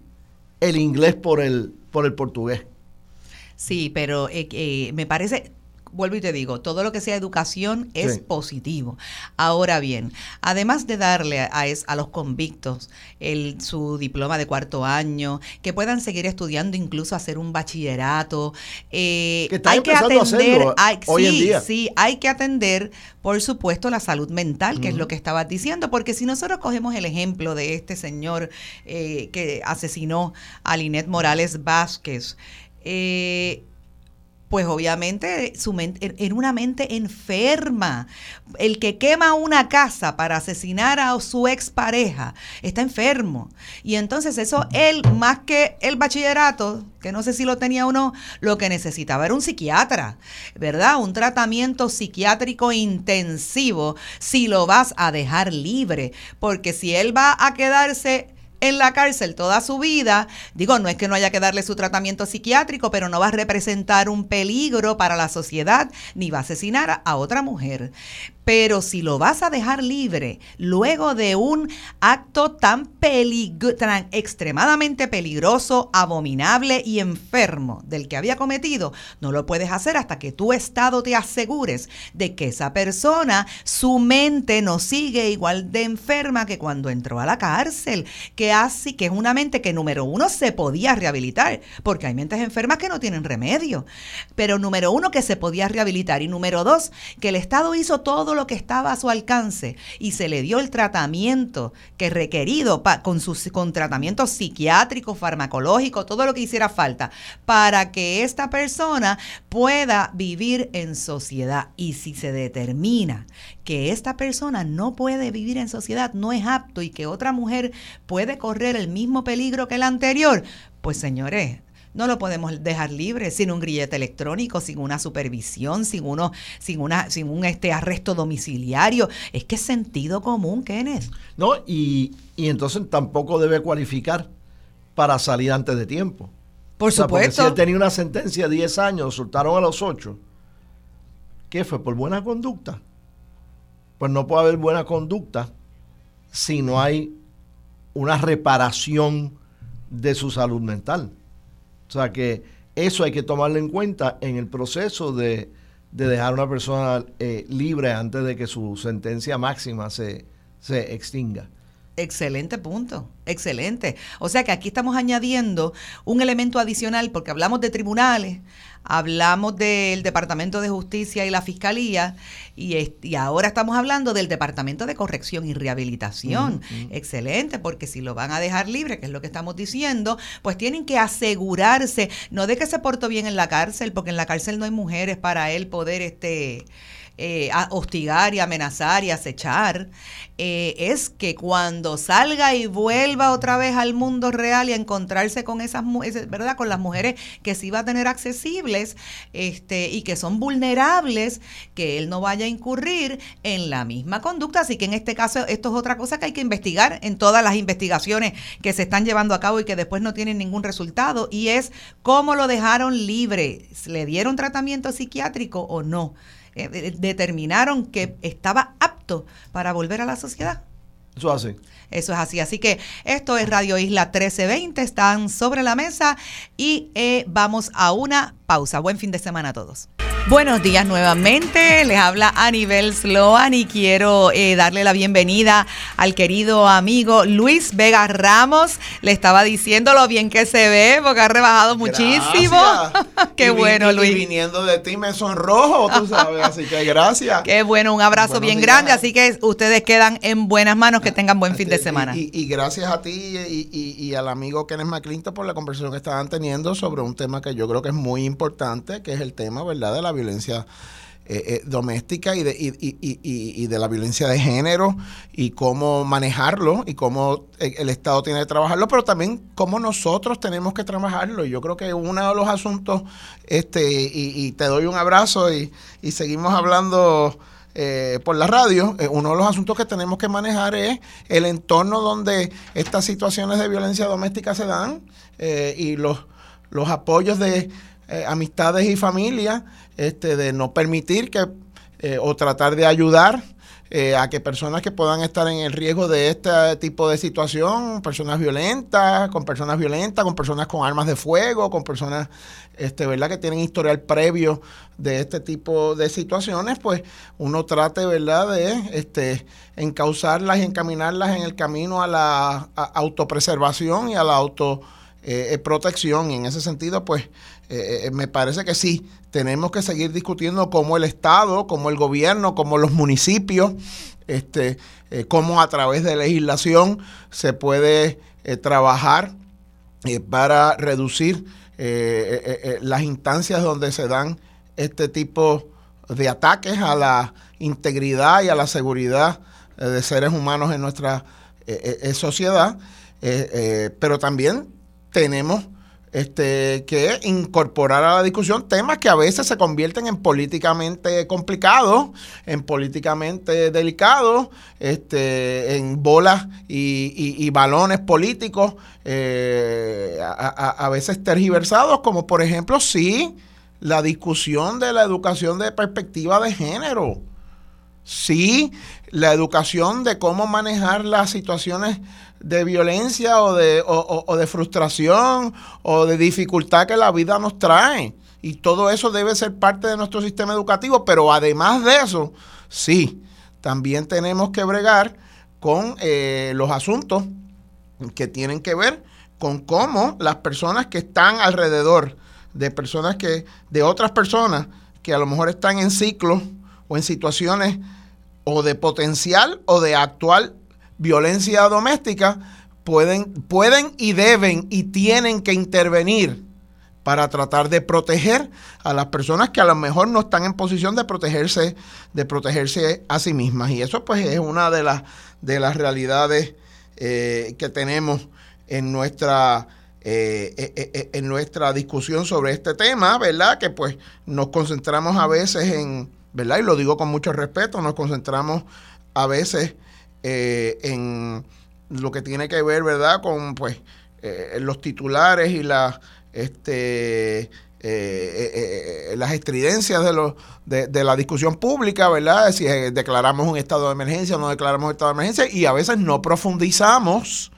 el inglés por el, por el portugués. Sí, pero eh, eh, me parece, vuelvo y te digo, todo lo que sea educación es positivo. Ahora bien, además de darle a, a, los convictos el, su diploma de cuarto año, que puedan seguir estudiando, incluso hacer un bachillerato, eh, hay que atender, hoy en día. sí, hay que atender, por supuesto, la salud mental, que es lo que estabas diciendo, porque si nosotros cogemos el ejemplo de este señor eh, que asesinó a Linet Morales Vázquez, eh, pues obviamente su mente, en una mente enferma. El que quema una casa para asesinar a su expareja está enfermo. Y entonces eso, él, más que el bachillerato, que no sé si lo tenía o no, lo que necesitaba era un psiquiatra, ¿verdad? Un tratamiento psiquiátrico intensivo si lo vas a dejar libre. Porque si él va a quedarse en la cárcel toda su vida, digo, no es que no haya que darle su tratamiento psiquiátrico, pero no va a representar un peligro para la sociedad ni va a asesinar a otra mujer. Pero si lo vas a dejar libre luego de un acto tan, tan extremadamente peligroso, abominable y enfermo del que había cometido, no lo puedes hacer hasta que tu estado te asegures de que esa persona, su mente no sigue igual de enferma que cuando entró a la cárcel, que así, que es una mente que número uno se podía rehabilitar, porque hay mentes enfermas que no tienen remedio, pero número uno que se podía rehabilitar y número dos que el Estado hizo todo lo que estaba a su alcance y se le dio el tratamiento que requerido con sus con tratamientos psiquiátricos, farmacológicos, todo lo que hiciera falta para que esta persona pueda vivir en sociedad. Y si se determina que esta persona no puede vivir en sociedad, no es apto y que otra mujer puede correr el mismo peligro que el anterior, pues señores, no lo podemos dejar libre sin un grillete electrónico, sin una supervisión, sin uno, sin una, sin un este arresto domiciliario. Es que es sentido común, Kenneth. No, y, y entonces tampoco debe cualificar para salir antes de tiempo. Por supuesto. si él tenía una sentencia de 10 años, soltaron a los 8. ¿Qué fue? ¿Por buena conducta? Pues no puede haber buena conducta si no hay una reparación de su salud mental. O sea que eso hay que tomarlo en cuenta en el proceso de, dejar a una persona eh, libre antes de que su sentencia máxima se, se extinga. Excelente punto, excelente. O sea que aquí estamos añadiendo un elemento adicional porque hablamos de tribunales, hablamos del Departamento de Justicia y la Fiscalía y, y ahora estamos hablando del Departamento de Corrección y Rehabilitación. Excelente, porque si lo van a dejar libre, que es lo que estamos diciendo, pues tienen que asegurarse, no de que se portó bien en la cárcel, porque en la cárcel no hay mujeres para él poder este eh, hostigar y amenazar y acechar, eh, es que cuando salga y vuelva otra vez al mundo real y a encontrarse con esas ¿verdad? Con las mujeres que sí va a tener accesibles este, y que son vulnerables, que él no vaya a incurrir en la misma conducta. Así que en este caso, esto es otra cosa que hay que investigar en todas las investigaciones que se están llevando a cabo y que después no tienen ningún resultado. Y es cómo lo dejaron libre. ¿Le dieron tratamiento psiquiátrico o no? Eh, determinaron que estaba apto para volver a la sociedad. Eso así. Eso es así. Así que esto es Radio Isla 1320, están sobre la mesa y eh, vamos a una pausa. Buen fin de semana a todos. Buenos días nuevamente, les habla Anibel Sloan y quiero eh, darle la bienvenida al querido amigo Luis Vega Ramos. Le estaba diciendo lo bien que se ve porque ha rebajado muchísimo. [LAUGHS] Qué bueno, Luis. Y viniendo de ti me sonrojo, tú sabes, así que gracias. Qué bueno, un abrazo bien grande, así que ustedes quedan en buenas manos, que tengan buen fin de semana. Y, gracias a ti y, al amigo Kenneth McClinton por la conversación que estaban teniendo sobre un tema que yo creo que es muy importante, que es el tema, ¿verdad?, de la violencia eh, eh, doméstica y de, y, de la violencia de género y cómo manejarlo y cómo el Estado tiene que trabajarlo, pero también cómo nosotros tenemos que trabajarlo. Y yo creo que uno de los asuntos, este y, te doy un abrazo y, seguimos hablando. Eh, por la radio, uno de los asuntos que tenemos que manejar es el entorno donde estas situaciones de violencia doméstica se dan y los, los apoyos de amistades y familias este, de no permitir que eh, o tratar de ayudar eh, a que personas que puedan estar en el riesgo de este tipo de situación, personas violentas, con personas violentas, con personas con armas de fuego, con personas este, ¿verdad? que tienen historial previo de este tipo de situaciones, pues uno trate ¿verdad? de este, encauzarlas y encaminarlas en el camino a la autopreservación y a la autoprotección. Eh, y en ese sentido, pues me parece que sí, tenemos que seguir discutiendo cómo el Estado, cómo el gobierno, cómo los municipios, este, eh, cómo a través de legislación se puede eh, trabajar eh, para reducir las instancias donde se dan este tipo de ataques a la integridad y a la seguridad de seres humanos en nuestra sociedad, pero también tenemos este, que incorporar a la discusión temas que a veces se convierten en políticamente complicados, en políticamente delicados, este, en bolas y, balones políticos, eh, a, veces tergiversados, como por ejemplo, sí, la discusión de la educación de perspectiva de género. Sí, la educación de cómo manejar las situaciones de violencia o de, o, de frustración o de dificultad que la vida nos trae. Y todo eso debe ser parte de nuestro sistema educativo, pero además de eso, sí, también tenemos que bregar con eh, los asuntos que tienen que ver con cómo las personas que están alrededor de personas que, de otras personas que a lo mejor están en ciclos o en situaciones o de potencial o de actual violencia doméstica, pueden, pueden y deben y tienen que intervenir para tratar de proteger a las personas que a lo mejor no están en posición de protegerse, de protegerse a sí mismas. Y eso pues es una de las, de las realidades eh, que tenemos en nuestra, eh, eh, en nuestra discusión sobre este tema, ¿verdad? Que pues nos concentramos a veces en, ¿verdad? Y lo digo con mucho respeto, nos concentramos a veces en lo que tiene que ver, ¿verdad? Con pues los titulares y la, este, las estridencias de, los, de, de, la discusión pública, ¿verdad? Si declaramos un estado de emergencia o no declaramos un estado de emergencia y a veces no profundizamos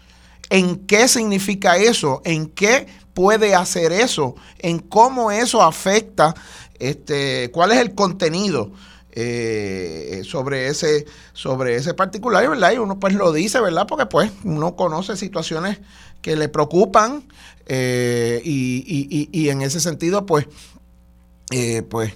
en qué significa eso, en qué puede hacer eso, en cómo eso afecta, este, cuál es el contenido eh, sobre ese sobre ese particular, ¿verdad? Y uno pues lo dice, ¿verdad? Porque pues uno conoce situaciones que le preocupan eh, y, en ese sentido pues eh, pues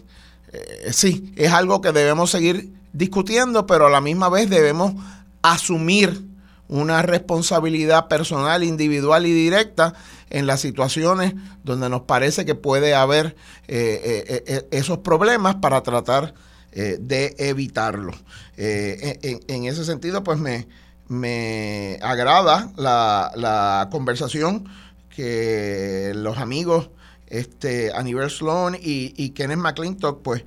sí, es algo que debemos seguir discutiendo, pero a la misma vez debemos asumir una responsabilidad personal, individual y directa en las situaciones donde nos parece que puede haber esos problemas para tratar de evitarlos. En, ese sentido, pues me, me agrada la, conversación que los amigos este, Sloan y, y Kenneth McClintock pues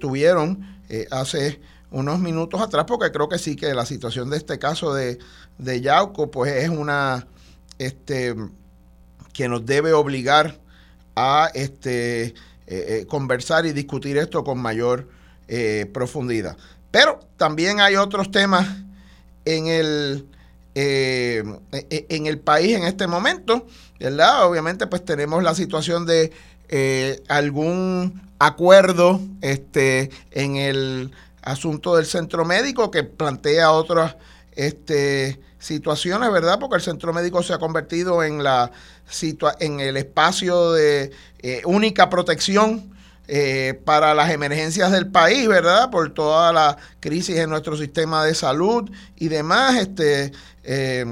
tuvieron hace unos minutos atrás, porque creo que sí que la situación de este caso de, de Yauco, pues es una este que nos debe obligar a este eh, eh, conversar y discutir esto con mayor eh, profundidad. Pero también hay otros temas en el en el país en este momento, ¿verdad? Obviamente, pues tenemos la situación de algún acuerdo este, en el asunto del centro médico que plantea otras este, situaciones, ¿verdad? Porque el centro médico se ha convertido en, la, en el espacio de eh, única protección eh, para las emergencias del país, ¿verdad? Por toda la crisis en nuestro sistema de salud y demás, este, eh,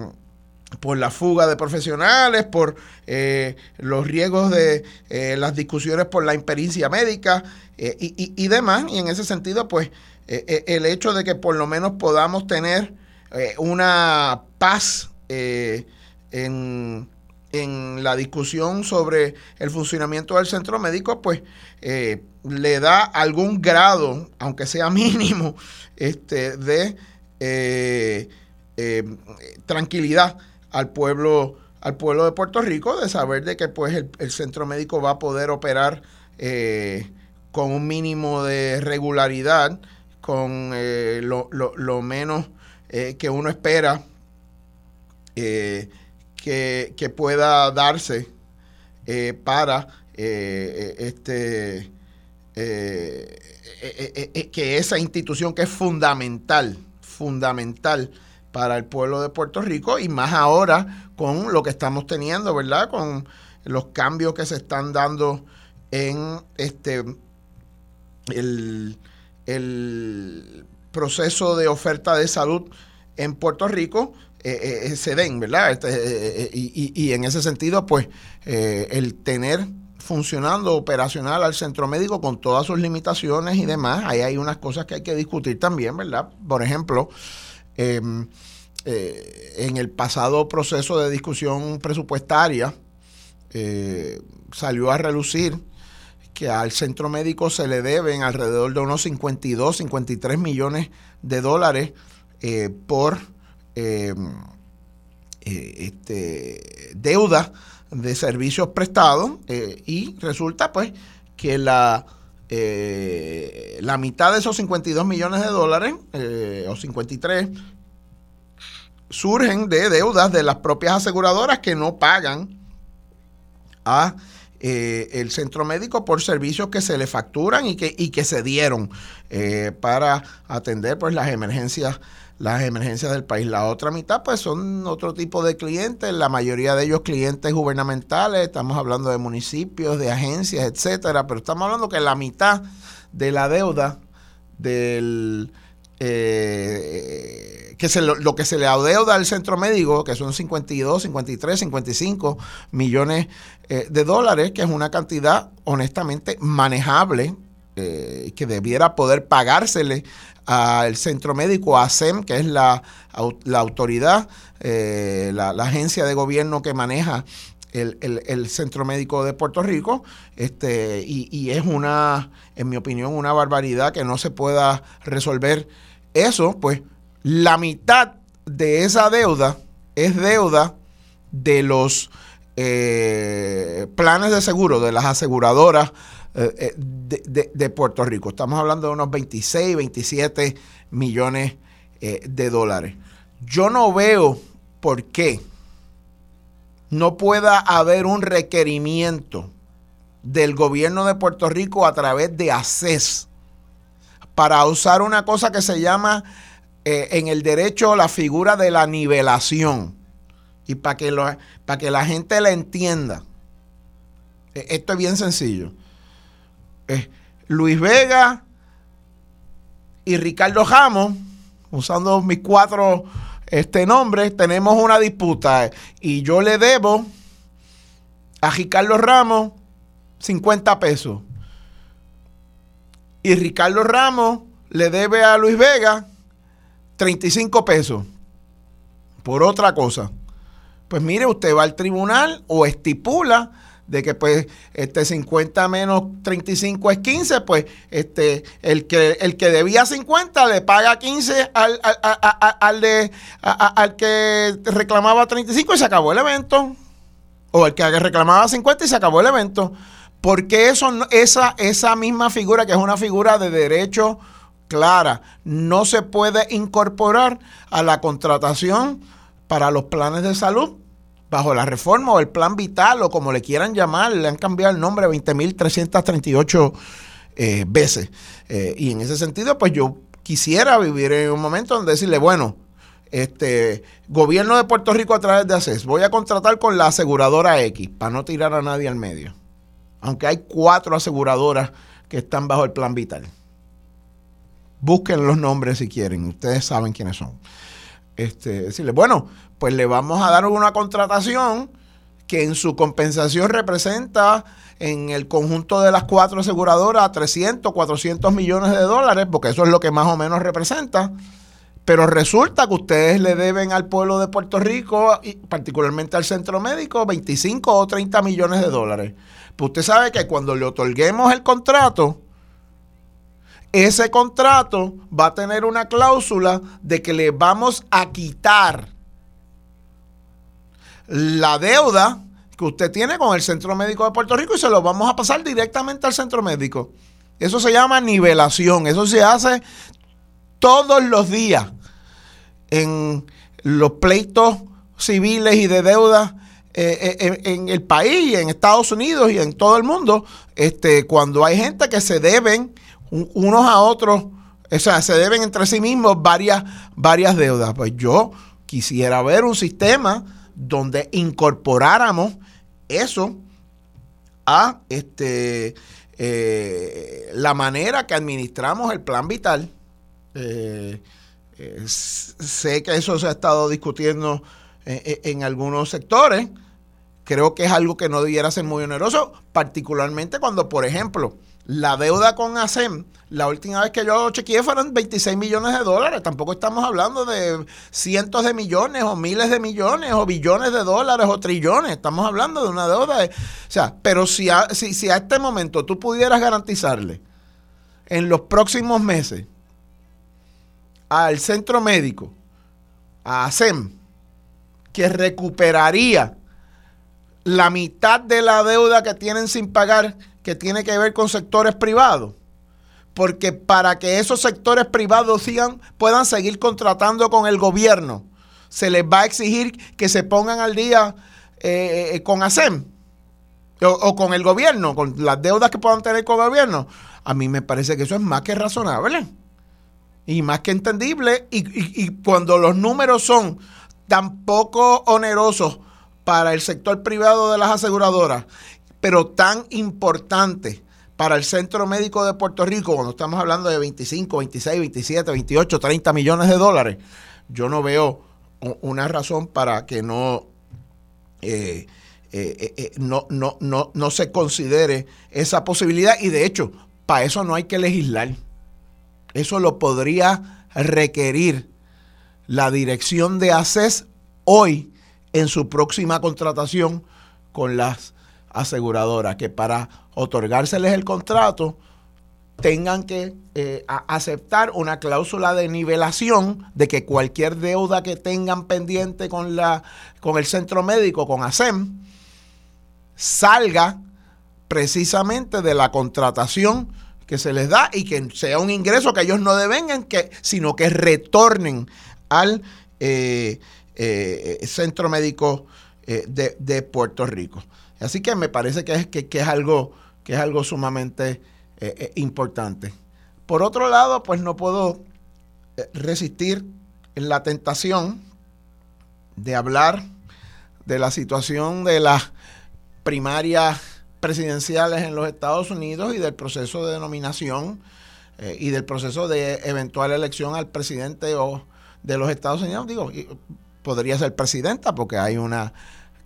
por la fuga de profesionales, por los riesgos de las discusiones por la impericia médica y, y, demás. Y en ese sentido, pues, el hecho de que por lo menos podamos tener eh, una paz eh, en, la discusión sobre el funcionamiento del centro médico, pues eh, le da algún grado, aunque sea [LAUGHS] mínimo, este, de tranquilidad al pueblo al pueblo de Puerto Rico de saber de que pues el, centro médico va a poder operar con un mínimo de regularidad, con lo, menos eh, que uno espera eh, que, pueda darse eh, para este que esa institución que es fundamental, fundamental para el pueblo de Puerto Rico y más ahora con lo que estamos teniendo, ¿verdad? Con los cambios que se están dando en este el, el proceso de oferta de salud en Puerto Rico eh, eh, eh, se den, ¿verdad? Este, y, en ese sentido, pues, el tener funcionando operacional al centro médico con todas sus limitaciones y demás, ahí hay unas cosas que hay que discutir también, ¿verdad? Por ejemplo, em, en el pasado proceso de discusión presupuestaria, salió a relucir que al centro médico se le deben alrededor de unos 52, 53 millones de dólares por eh, eh, este, deuda de servicios prestados y resulta pues que la, la mitad de esos 52 millones de dólares o 53 surgen de deudas de las propias aseguradoras que no pagan a eh, el centro médico por servicios que se le facturan y que, y que se dieron eh, para atender pues las emergencias las emergencias del país. La otra mitad, pues, son otro tipo de clientes, la mayoría de ellos clientes gubernamentales, estamos hablando de municipios, de agencias, etcétera, pero estamos hablando que la mitad de la deuda del eh, que se lo, que se le adeuda al centro médico, que son 52, 53, 55 millones eh, de dólares, que es una cantidad honestamente manejable, eh, que debiera poder pagársele al centro médico, a SEM, que es la, la autoridad, eh, la, agencia de gobierno que maneja el, centro médico de Puerto Rico, este, y, y, es una, en mi opinión, una barbaridad que no se pueda resolver. Eso, pues la mitad de esa deuda es deuda de los eh, planes de seguro, de las aseguradoras eh, eh, de, Puerto Rico. Estamos hablando de unos 26, 27 millones de dólares. Yo no veo por qué no pueda haber un requerimiento del gobierno de Puerto Rico a través de ACES para usar una cosa que se llama eh, en el derecho la figura de la nivelación. Y para que, para que la gente la entienda, esto es bien sencillo. Luis Vega y Ricardo Ramos, usando mis cuatro este, nombres, tenemos una disputa y yo le debo a Ricardo Ramos 50 pesos y Ricardo Ramos le debe a Luis Vega 35 pesos por otra cosa. Pues mire, usted va al tribunal o estipula de que pues este 50 menos 35 es 15, pues este el que el que debía 50 le paga 15 al, al, de, al que reclamaba 35 y se acabó el evento. O el que reclamaba 50 y se acabó el evento. Porque eso, esa, esa misma figura, que es una figura de derecho clara, no se puede incorporar a la contratación para los planes de salud bajo la reforma o el plan vital o como le quieran llamar, le han cambiado el nombre 20.338 eh, veces. Eh, y en ese sentido, pues yo quisiera vivir en un momento donde decirle, bueno, este gobierno de Puerto Rico a través de ACES, voy a contratar con la aseguradora X para no tirar a nadie al medio aunque hay cuatro aseguradoras que están bajo el plan vital. Busquen los nombres si quieren, ustedes saben quiénes son. Este, decirle, bueno, pues le vamos a dar una contratación que en su compensación representa en el conjunto de las cuatro aseguradoras 300, 400 millones de dólares, porque eso es lo que más o menos representa. Pero resulta que ustedes le deben al pueblo de Puerto Rico, y particularmente al centro médico, 25 o 30 millones de dólares. Pues usted sabe que cuando le otorguemos el contrato, ese contrato va a tener una cláusula de que le vamos a quitar la deuda que usted tiene con el Centro Médico de Puerto Rico y se lo vamos a pasar directamente al Centro Médico. Eso se llama nivelación. Eso se hace todos los días en los pleitos civiles y de deuda eh, eh, en, el país, en Estados Unidos y en todo el mundo, este, cuando hay gente que se deben unos a otros, o sea, se deben entre sí mismos varias, varias deudas. Pues yo quisiera ver un sistema donde incorporáramos eso a este eh, la manera que administramos el plan vital. sé que eso se ha estado discutiendo en algunos sectores creo que es algo que no debiera ser muy oneroso, particularmente cuando, por ejemplo, la deuda con ASEM, la última vez que yo chequeé fueron 26 millones de dólares. Tampoco estamos hablando de cientos de millones o miles de millones o billones de dólares o trillones. Estamos hablando de una deuda. De, o sea, pero si a, si, si a este momento tú pudieras garantizarle en los próximos meses al centro médico, a ASEM, que recuperaría la mitad de la deuda que tienen sin pagar que tiene que ver con sectores privados. Porque para que esos sectores privados puedan seguir contratando con el gobierno, se les va a exigir que se pongan al día eh, eh, con ASEM. o, con el gobierno, con las deudas que puedan tener con el gobierno, a mí me parece que eso es más que razonable y más que entendible. Y, cuando los números son tan poco onerosos para el sector privado de las aseguradoras, pero tan importantes para el Centro Médico de Puerto Rico, cuando estamos hablando de 25, 26, 27, 28, 30 millones de dólares, yo no veo una razón para que no, eh, eh, eh, no, no, no, no se considere esa posibilidad. Y de hecho, para eso no hay que legislar. Eso lo podría requerir la dirección de ACES hoy en su próxima contratación con las aseguradoras, que para otorgárseles el contrato tengan que eh, aceptar una cláusula de nivelación de que cualquier deuda que tengan pendiente con, la, con el centro médico, con ASEM, salga precisamente de la contratación que se les da y que sea un ingreso que ellos no devengan, que, sino que retornen al eh, eh, Centro Médico de, Puerto Rico. Así que me parece que es, que, es, algo, que es algo sumamente importante. Por otro lado, pues no puedo resistir la tentación de hablar de la situación de las primarias presidenciales en los Estados Unidos y del proceso de nominación eh, y del proceso de eventual elección al presidente o de los Estados Unidos. Digo, podría ser presidenta porque hay una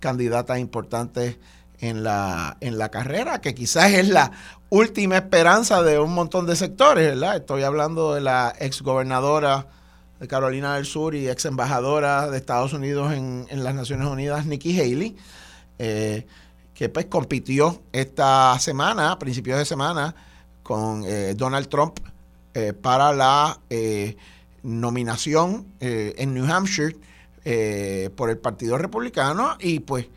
candidata importante en la, en la carrera, que quizás es la última esperanza de un montón de sectores, ¿verdad? Estoy hablando de la ex gobernadora de Carolina del Sur y ex embajadora de Estados Unidos en, en las Naciones Unidas, Nikki Haley. Eh, que pues compitió esta semana, a principios de semana, con eh, Donald Trump eh, para la nominación en New Hampshire por el Partido Republicano y pues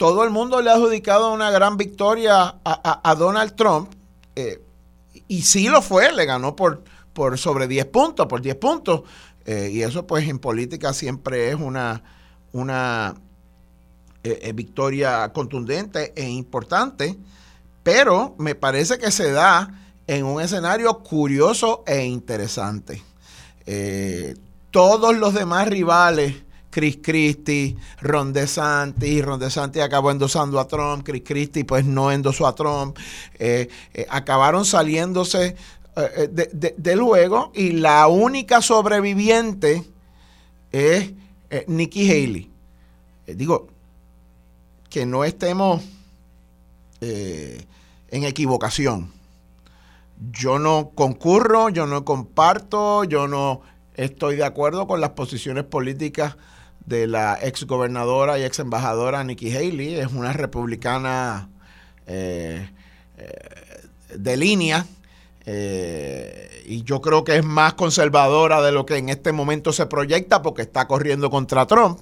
todo el mundo le ha adjudicado una gran victoria a, Donald Trump y sí lo fue, le ganó por, por sobre 10 puntos, por 10 puntos y eso pues en política siempre es una, una eh, eh, victoria contundente e importante, pero me parece que se da en un escenario curioso e interesante. Eh, todos los demás rivales, Chris Christie, Ron DeSantis, Ron DeSantis acabó endosando a Trump, Chris Christie pues no endosó a Trump, acabaron saliéndose de, del juego y la única sobreviviente es Nikki Haley. digo, que no estemos eh, en equivocación. Yo no concurro, yo no comparto, yo no estoy de acuerdo con las posiciones políticas de la ex gobernadora y ex embajadora Nikki Haley. Es una republicana eh, eh, de línea. y yo creo que es más conservadora de lo que en este momento se proyecta porque está corriendo contra Trump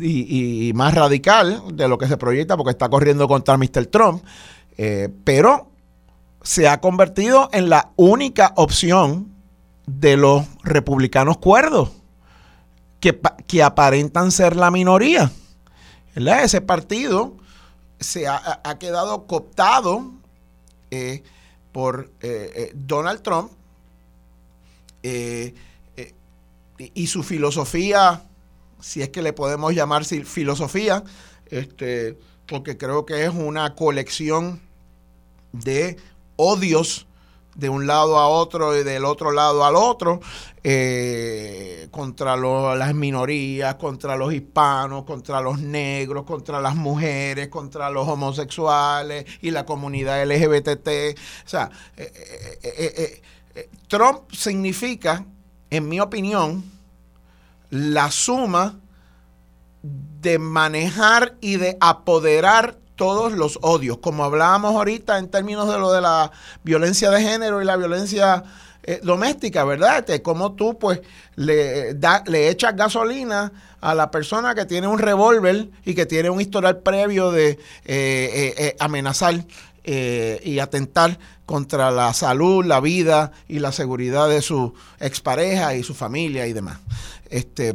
y, más radical de lo que se proyecta porque está corriendo contra Mr. Trump, eh, pero se ha convertido en la única opción de los republicanos cuerdos, que, aparentan ser la minoría. Ese partido se ha, quedado cooptado eh, por eh, Donald Trump y su filosofía si es que le podemos llamar filosofía, este, porque creo que es una colección de odios de un lado a otro y del otro lado al otro, eh, contra las minorías, contra los hispanos, contra los negros, contra las mujeres, contra los homosexuales y la comunidad LGBT. O sea, eh, eh, Trump significa, en mi opinión, la suma de manejar y de apoderar todos los odios, como hablábamos ahorita en términos de lo de la violencia de género y la violencia eh, doméstica, ¿verdad? Este, como tú pues le, da, le echas gasolina a la persona que tiene un revólver y que tiene un historial previo de eh, eh, amenazar y atentar contra la salud, la vida y la seguridad de su expareja y su familia y demás. Este,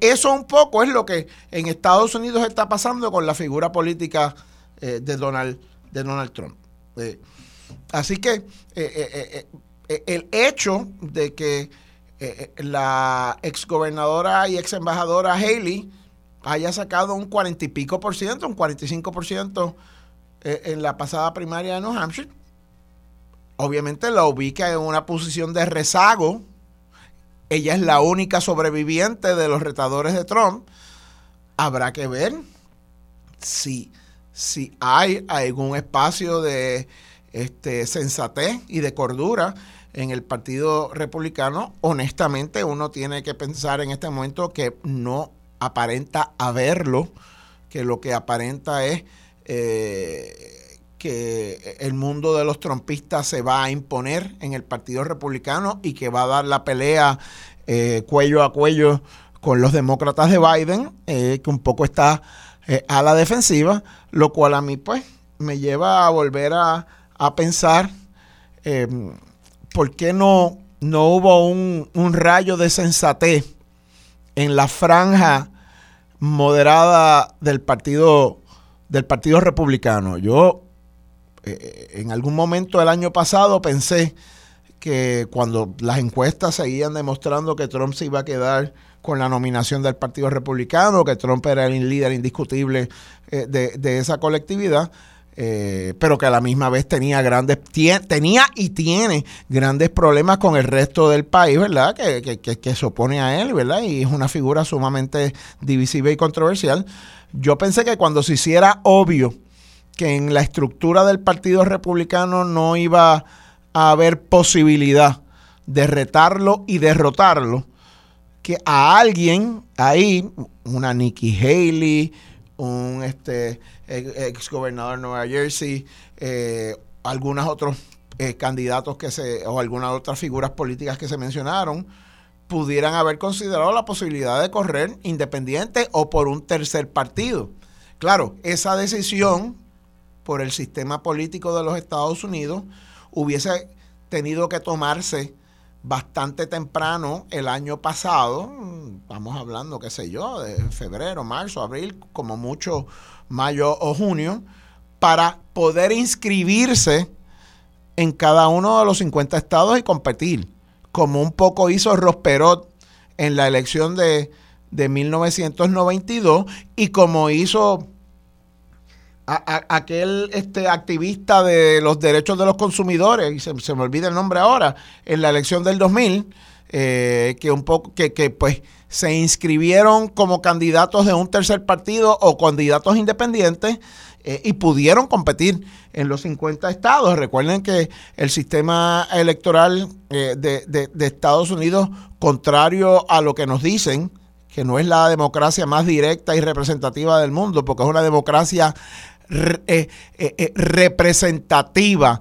eso un poco es lo que en Estados Unidos está pasando con la figura política de, Donald, de Donald Trump. así que el hecho de que la exgobernadora y ex embajadora Haley haya sacado un cuarenta y pico por ciento, un 45 por ciento en la pasada primaria de New Hampshire, obviamente la ubica en una posición de rezago. Ella es la única sobreviviente de los retadores de Trump. Habrá que ver si, si hay algún espacio de este, sensatez y de cordura en el Partido Republicano. Honestamente, uno tiene que pensar en este momento que no aparenta haberlo, que lo que aparenta es eh, que el mundo de los trompistas se va a imponer en el Partido Republicano y que va a dar la pelea eh, cuello a cuello con los demócratas de Biden, eh, que un poco está a la defensiva, lo cual a mí pues me lleva a volver a, a pensar por qué no, no hubo un, un rayo de sensatez en la franja moderada del partido del partido republicano. Yo eh, en algún momento del año pasado pensé que cuando las encuestas seguían demostrando que Trump se iba a quedar con la nominación del Partido Republicano, que Trump era el líder indiscutible eh, de, esa colectividad, eh, pero que a la misma vez tenía grandes, tenía y tiene grandes problemas con el resto del país, ¿verdad? Que, que, se opone a él, ¿verdad? Y es una figura sumamente divisiva y controversial. Yo pensé que cuando se hiciera obvio que en la estructura del Partido Republicano no iba a haber posibilidad de retarlo y derrotarlo, que a alguien ahí, una Nikki Haley, un este de Nueva Jersey, eh, algunos otros eh, candidatos que se, o algunas otras figuras políticas que se mencionaron, pudieran haber considerado la posibilidad de correr independiente o por un tercer partido. Claro, esa decisión por el sistema político de los Estados Unidos hubiese tenido que tomarse bastante temprano el año pasado, estamos hablando, qué sé yo, de febrero, marzo, abril, como mucho mayo o junio, para poder inscribirse en cada uno de los 50 estados y competir, como un poco hizo Rosperot en la elección de, de 1992 y como hizo aquel este activista de los derechos de los consumidores, y se, me olvida el nombre ahora, en la elección del 2000, eh, que un poco, que, que pues se inscribieron como candidatos de un tercer partido o candidatos independientes eh, y pudieron competir en los 50 estados. Recuerden que el sistema electoral eh, de, de, Estados Unidos, contrario a lo que nos dicen, que no es la democracia más directa y representativa del mundo, porque es una democracia eh, representativa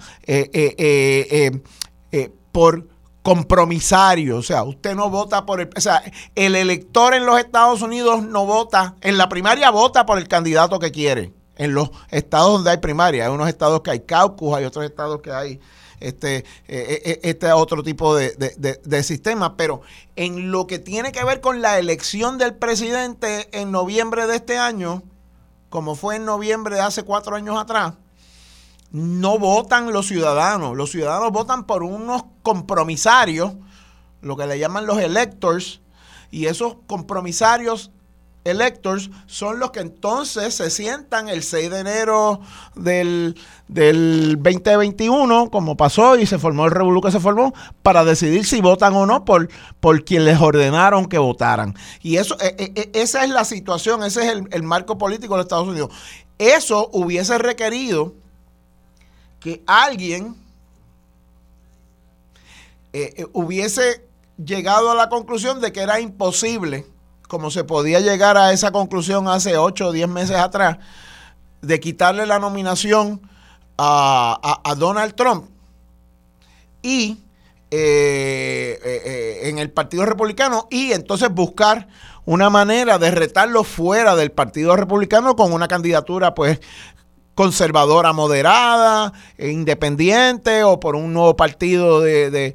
por compromisario, o sea, usted no vota por el, o sea, el elector en los Estados Unidos no vota, en la primaria vota por el candidato que quiere, en los estados donde hay primaria, hay unos estados que hay caucus, hay otros estados que hay este, eh, eh, eh, este otro tipo de, de, sistema, pero en lo que tiene que ver con la elección del presidente en noviembre de este año, como fue en noviembre de hace cuatro años atrás, no votan los ciudadanos. Los ciudadanos votan por unos compromisarios, lo que le llaman los electors, y esos compromisarios electors son los que entonces se sientan el 6 de enero del, del 2021, como pasó y se formó el revolú que se formó, para decidir si votan o no por, por quien les ordenaron que votaran. Y eso, e, e, e, esa es la situación, ese es el, el marco político de Estados Unidos. Eso hubiese requerido que alguien eh, eh, hubiese llegado a la conclusión de que era imposible, como se podía llegar a esa conclusión hace 8 o 10 meses atrás, de quitarle la nominación a, Donald Trump y eh, en el Partido Republicano y entonces buscar una manera de retarlo fuera del Partido Republicano con una candidatura pues conservadora moderada, e independiente o por un nuevo partido de,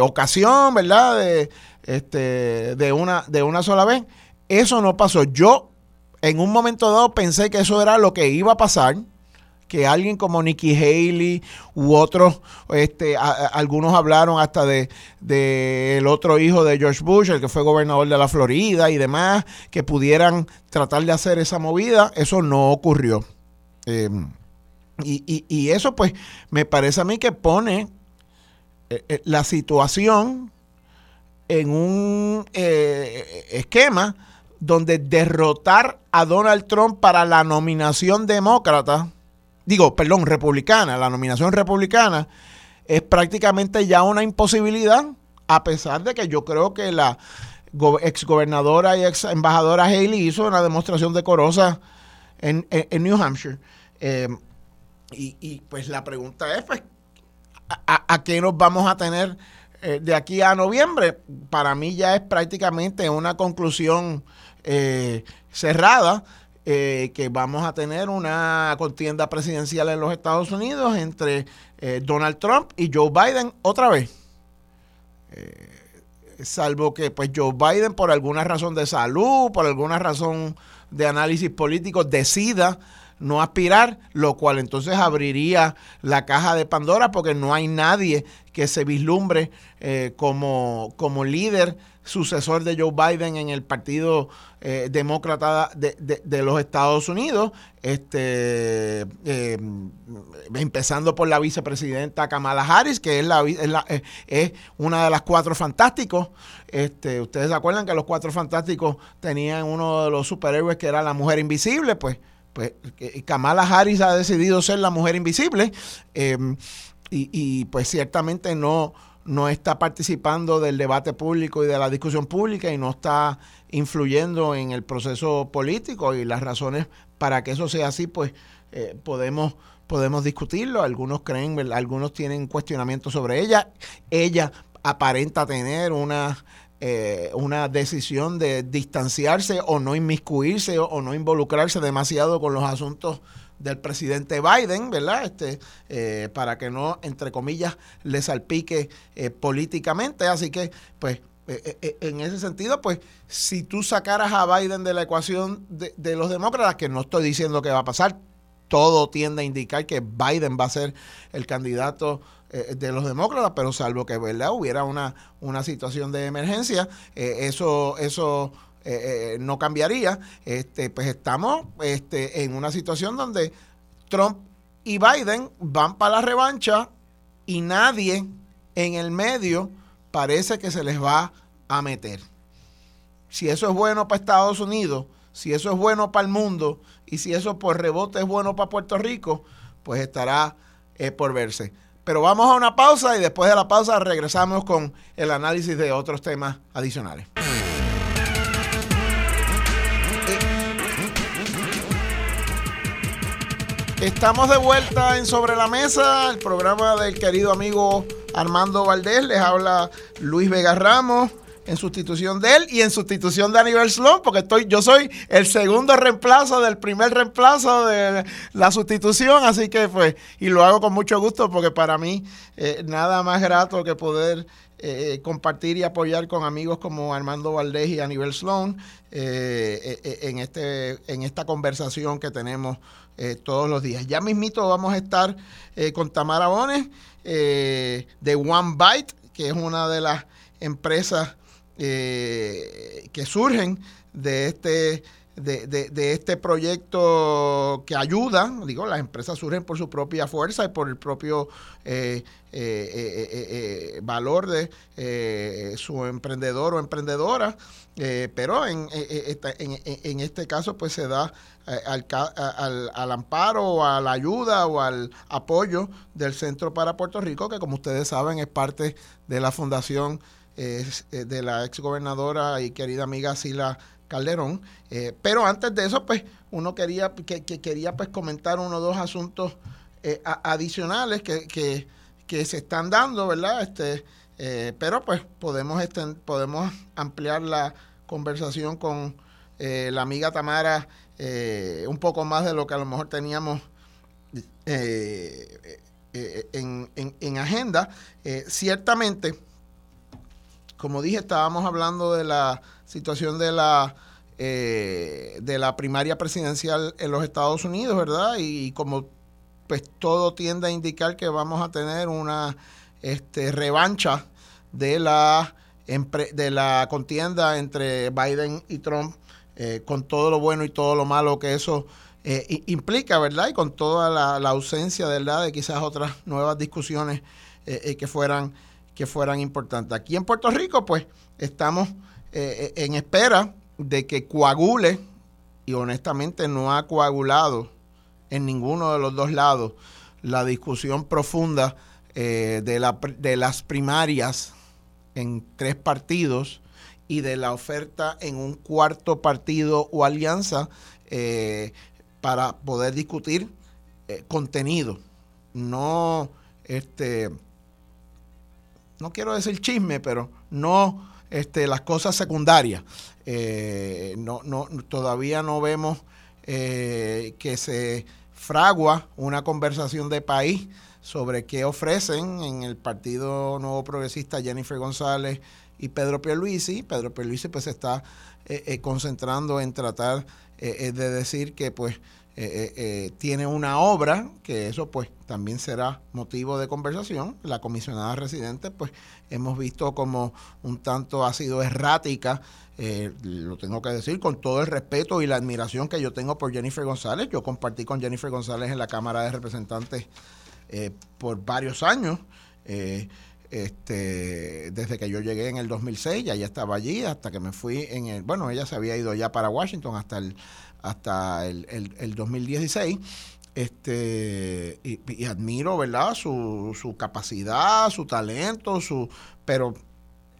ocasión, ¿verdad? Este, de, una, de una sola vez. Eso no pasó. Yo en un momento dado pensé que eso era lo que iba a pasar que alguien como Nikki Haley u otros, este, algunos hablaron hasta de, el otro hijo de George Bush, el que fue gobernador de la Florida y demás, que pudieran tratar de hacer esa movida. Eso no ocurrió. Em, y, eso pues me parece a mí que pone eh, eh, la situación en un eh, esquema donde derrotar a Donald Trump para la nominación demócrata digo, perdón, republicana, la nominación republicana, es prácticamente ya una imposibilidad, a pesar de que yo creo que la exgobernadora y ex embajadora Haley hizo una demostración decorosa en, en, New Hampshire. Eh, y, pues la pregunta es, pues, ¿a, qué nos vamos a tener eh, de aquí a noviembre? Para mí ya es prácticamente una conclusión eh, cerrada. Eh, que vamos a tener una contienda presidencial en los Estados Unidos entre Donald Trump y Joe Biden otra vez. Salvo que pues Joe Biden por alguna razón de salud, por alguna razón de análisis político decida no aspirar, lo cual entonces abriría la caja de Pandora porque no hay nadie que se vislumbre como, como líder sucesor de Joe Biden en el Partido eh, Demócrata de, los Estados Unidos, este, eh, empezando por la vicepresidenta Kamala Harris, que es, la, es, es, una de las cuatro fantásticos. Este, Ustedes se acuerdan que los cuatro fantásticos tenían uno de los superhéroes que era la mujer invisible, pues, pues Kamala Harris ha decidido ser la mujer invisible em, y, y pues ciertamente no no está participando del debate público y de la discusión pública y no está influyendo en el proceso político y las razones para que eso sea así, pues eh, podemos podemos discutirlo. Algunos creen, algunos tienen cuestionamientos sobre ella. Ella aparenta tener una eh, una decisión de distanciarse o no inmiscuirse o no involucrarse demasiado con los asuntos del presidente Biden, ¿verdad? Este, eh, para que no, entre comillas, le salpique eh, políticamente. Así que, pues, eh, en ese sentido, pues, si tú sacaras a Biden de la ecuación de, los demócratas, que no estoy diciendo que va a pasar, todo tiende a indicar que Biden va a ser el candidato de los demócratas, pero salvo que, ¿verdad?, hubiera una, una situación de emergencia, eso, eso eh, eh, no cambiaría, este, pues estamos este, en una situación donde Trump y Biden van para la revancha y nadie en el medio parece que se les va a meter. Si eso es bueno para Estados Unidos, si eso es bueno para el mundo y si eso por rebote es bueno para Puerto Rico, pues estará eh, por verse. Pero vamos a una pausa y después de la pausa regresamos con el análisis de otros temas adicionales. Estamos de vuelta en Sobre la Mesa, el programa del querido amigo Armando Valdés. Les habla Luis Vega Ramos en sustitución de él y en sustitución de Aníbal Sloan, porque estoy, yo soy el segundo reemplazo del primer reemplazo de la sustitución, así que pues, y lo hago con mucho gusto porque para mí eh, nada más grato que poder eh, compartir y apoyar con amigos como Armando Valdés y Aníbal Sloan eh, en, este, en esta conversación que tenemos todos los días. Ya mismito vamos a estar con Tamara Bones de One Byte, que es una de las empresas que surgen de este de, de, este proyecto que ayuda, digo, las empresas surgen por su propia fuerza y por el propio valor de su emprendedor o emprendedora, pero en, en, en, este caso pues se da eh, al, al, amparo o a la ayuda o al apoyo del Centro para Puerto Rico, que como ustedes saben es parte de la fundación eh, de la exgobernadora y querida amiga Sila Calderón. Eh, pero antes de eso, pues uno quería, que, quería pues comentar uno o dos asuntos adicionales que, que, que, se están dando, ¿verdad? Este, pero pues podemos, podemos ampliar la conversación con la amiga Tamara eh, un poco más de lo que a lo mejor teníamos eh, en, en, agenda. ciertamente, como dije, estábamos hablando de la situación de la de la primaria presidencial en los Estados Unidos, ¿verdad? Y, como pues todo tiende a indicar que vamos a tener una este, revancha de la de la contienda entre Biden y Trump, eh, con todo lo bueno y todo lo malo que eso eh, implica, ¿verdad? Y con toda la, ausencia, ¿verdad? De quizás otras nuevas discusiones eh, que, fueran, que fueran importantes. Aquí en Puerto Rico, pues, estamos en espera de que coagule, y honestamente no ha coagulado en ninguno de los dos lados, la discusión profunda de, la, de las primarias en tres partidos y de la oferta en un cuarto partido o alianza eh, para poder discutir eh, contenido. No, este, no quiero decir chisme, pero no este, las cosas secundarias. Eh, no, no, todavía no vemos que se fragua una conversación de país sobre qué ofrecen en el Partido Nuevo Progresista Jennifer González y Pedro Pierluisi. Pedro Pierluisi pues está eh, eh, concentrando en tratar eh, de decir que pues tiene una obra, que eso pues también será motivo de conversación. La comisionada residente pues hemos visto como un tanto ha sido errática lo tengo que decir con todo el respeto y la admiración que yo tengo por Jennifer González. Yo compartí con Jennifer González en la Cámara de Representantes eh, por varios años. Eh, este, desde que yo llegué en el 2006, ya estaba allí, hasta que me fui en el, bueno, ella se había ido ya para Washington hasta el, hasta el, el, 2016. Este, y, admiro, ¿verdad? Su, su capacidad, su talento, su, pero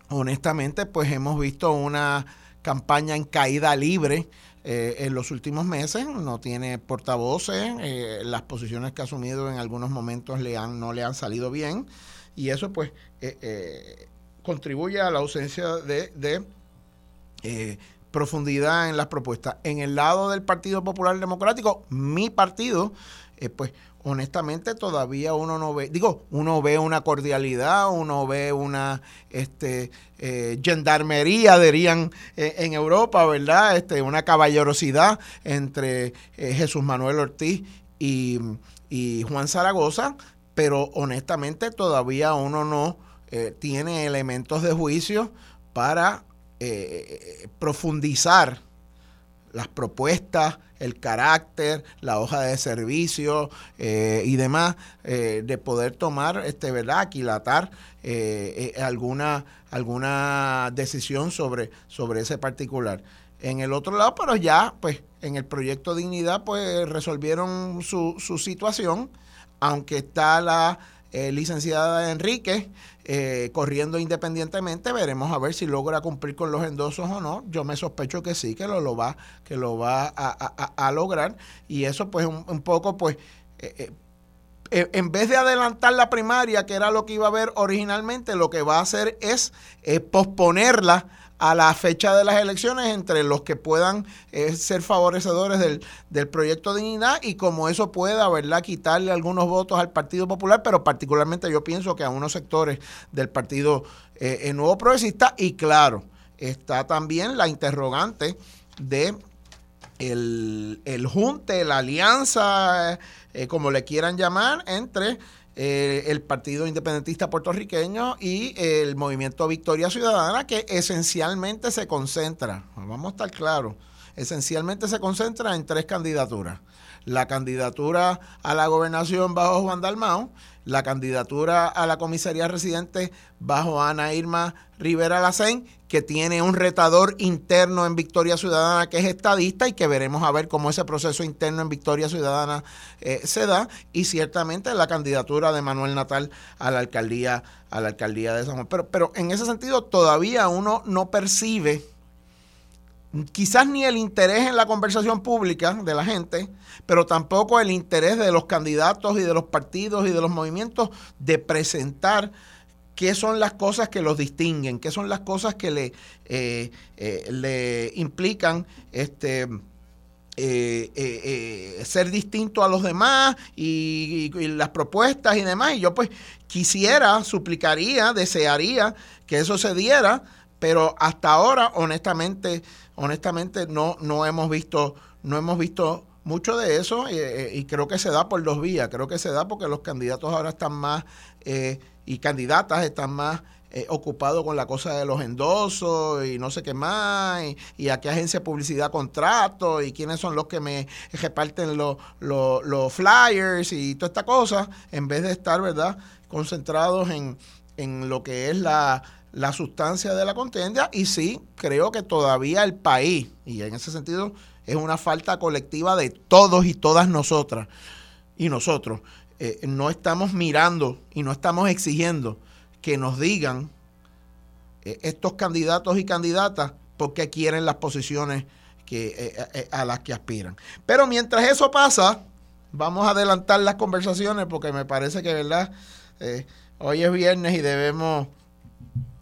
honestamente, pues hemos visto una campaña en caída libre eh, en los últimos meses, no tiene portavoces, eh, las posiciones que ha asumido en algunos momentos le han, no le han salido bien y eso pues eh, contribuye a la ausencia de profundidad en las propuestas. En el lado del Partido Popular Democrático, mi partido, pues honestamente todavía uno no ve, digo, uno ve una cordialidad, uno ve una este eh, gendarmería, dirían eh, en Europa, ¿verdad? Este, una caballerosidad entre eh, Jesús Manuel Ortiz y, y, Juan Zaragoza, pero honestamente todavía uno no tiene elementos de juicio para profundizar las propuestas, el carácter, la hoja de servicio eh, y demás, eh, de poder tomar, este, ¿verdad?, aquilatar eh, alguna, alguna decisión sobre, sobre ese particular. En el otro lado, pero ya, pues, en el proyecto Dignidad, pues, resolvieron su, su situación, aunque está la licenciada Enrique eh, corriendo independientemente. Veremos a ver si logra cumplir con los endosos o no. Yo me sospecho que sí, que lo, lo va, que lo va a, lograr. Y eso, pues, un, poco, pues. Eh, eh, en vez de adelantar la primaria, que era lo que iba a haber originalmente, lo que va a hacer es posponerla a la fecha de las elecciones entre los que puedan eh, ser favorecedores del, del proyecto de Dignidad y como eso pueda, ¿verdad?, quitarle algunos votos al Partido Popular, pero particularmente yo pienso que a unos sectores del Partido eh, Nuevo Progresista y claro, está también la interrogante de el, el junte, la alianza, eh, como le quieran llamar, entre eh, el Partido Independentista Puertorriqueño y el Movimiento Victoria Ciudadana, que esencialmente se concentra, vamos a estar claros, esencialmente se concentra en tres candidaturas. La candidatura a la gobernación bajo Juan Dalmao, la candidatura a la comisaría residente bajo Ana Irma Rivera Lacén, que tiene un retador interno en Victoria Ciudadana que es estadista y que veremos a ver cómo ese proceso interno en Victoria Ciudadana eh, se da, y ciertamente la candidatura de Manuel Natal a la alcaldía, a la alcaldía de San Juan. Pero, pero en ese sentido todavía uno no percibe quizás ni el interés en la conversación pública de la gente, pero tampoco el interés de los candidatos y de los partidos y de los movimientos de presentar qué son las cosas que los distinguen, qué son las cosas que le, eh, eh, implican este, eh, eh, ser distinto a los demás y, las propuestas y demás. Y yo pues quisiera, suplicaría, desearía que eso se diera, pero hasta ahora honestamente, honestamente no, no hemos visto, no hemos visto mucho de eso y creo que se da por dos vías. Creo que se da porque los candidatos ahora están más y candidatas están más eh, ocupado con la cosa de los endosos y no sé qué más, y, a qué agencia de publicidad contrato, y quiénes son los que me reparten los, los, flyers y toda esta cosa, en vez de estar, ¿verdad?, concentrados en, en lo que es la, la sustancia de la contienda. Y sí, creo que todavía el país, y en ese sentido es una falta colectiva de todos y todas nosotras y nosotros, eh, no estamos mirando y no estamos exigiendo que nos digan eh, estos candidatos y candidatas por qué quieren las posiciones que, eh, a las que aspiran. Pero mientras eso pasa, vamos a adelantar las conversaciones porque me parece que, ¿verdad? hoy es viernes y debemos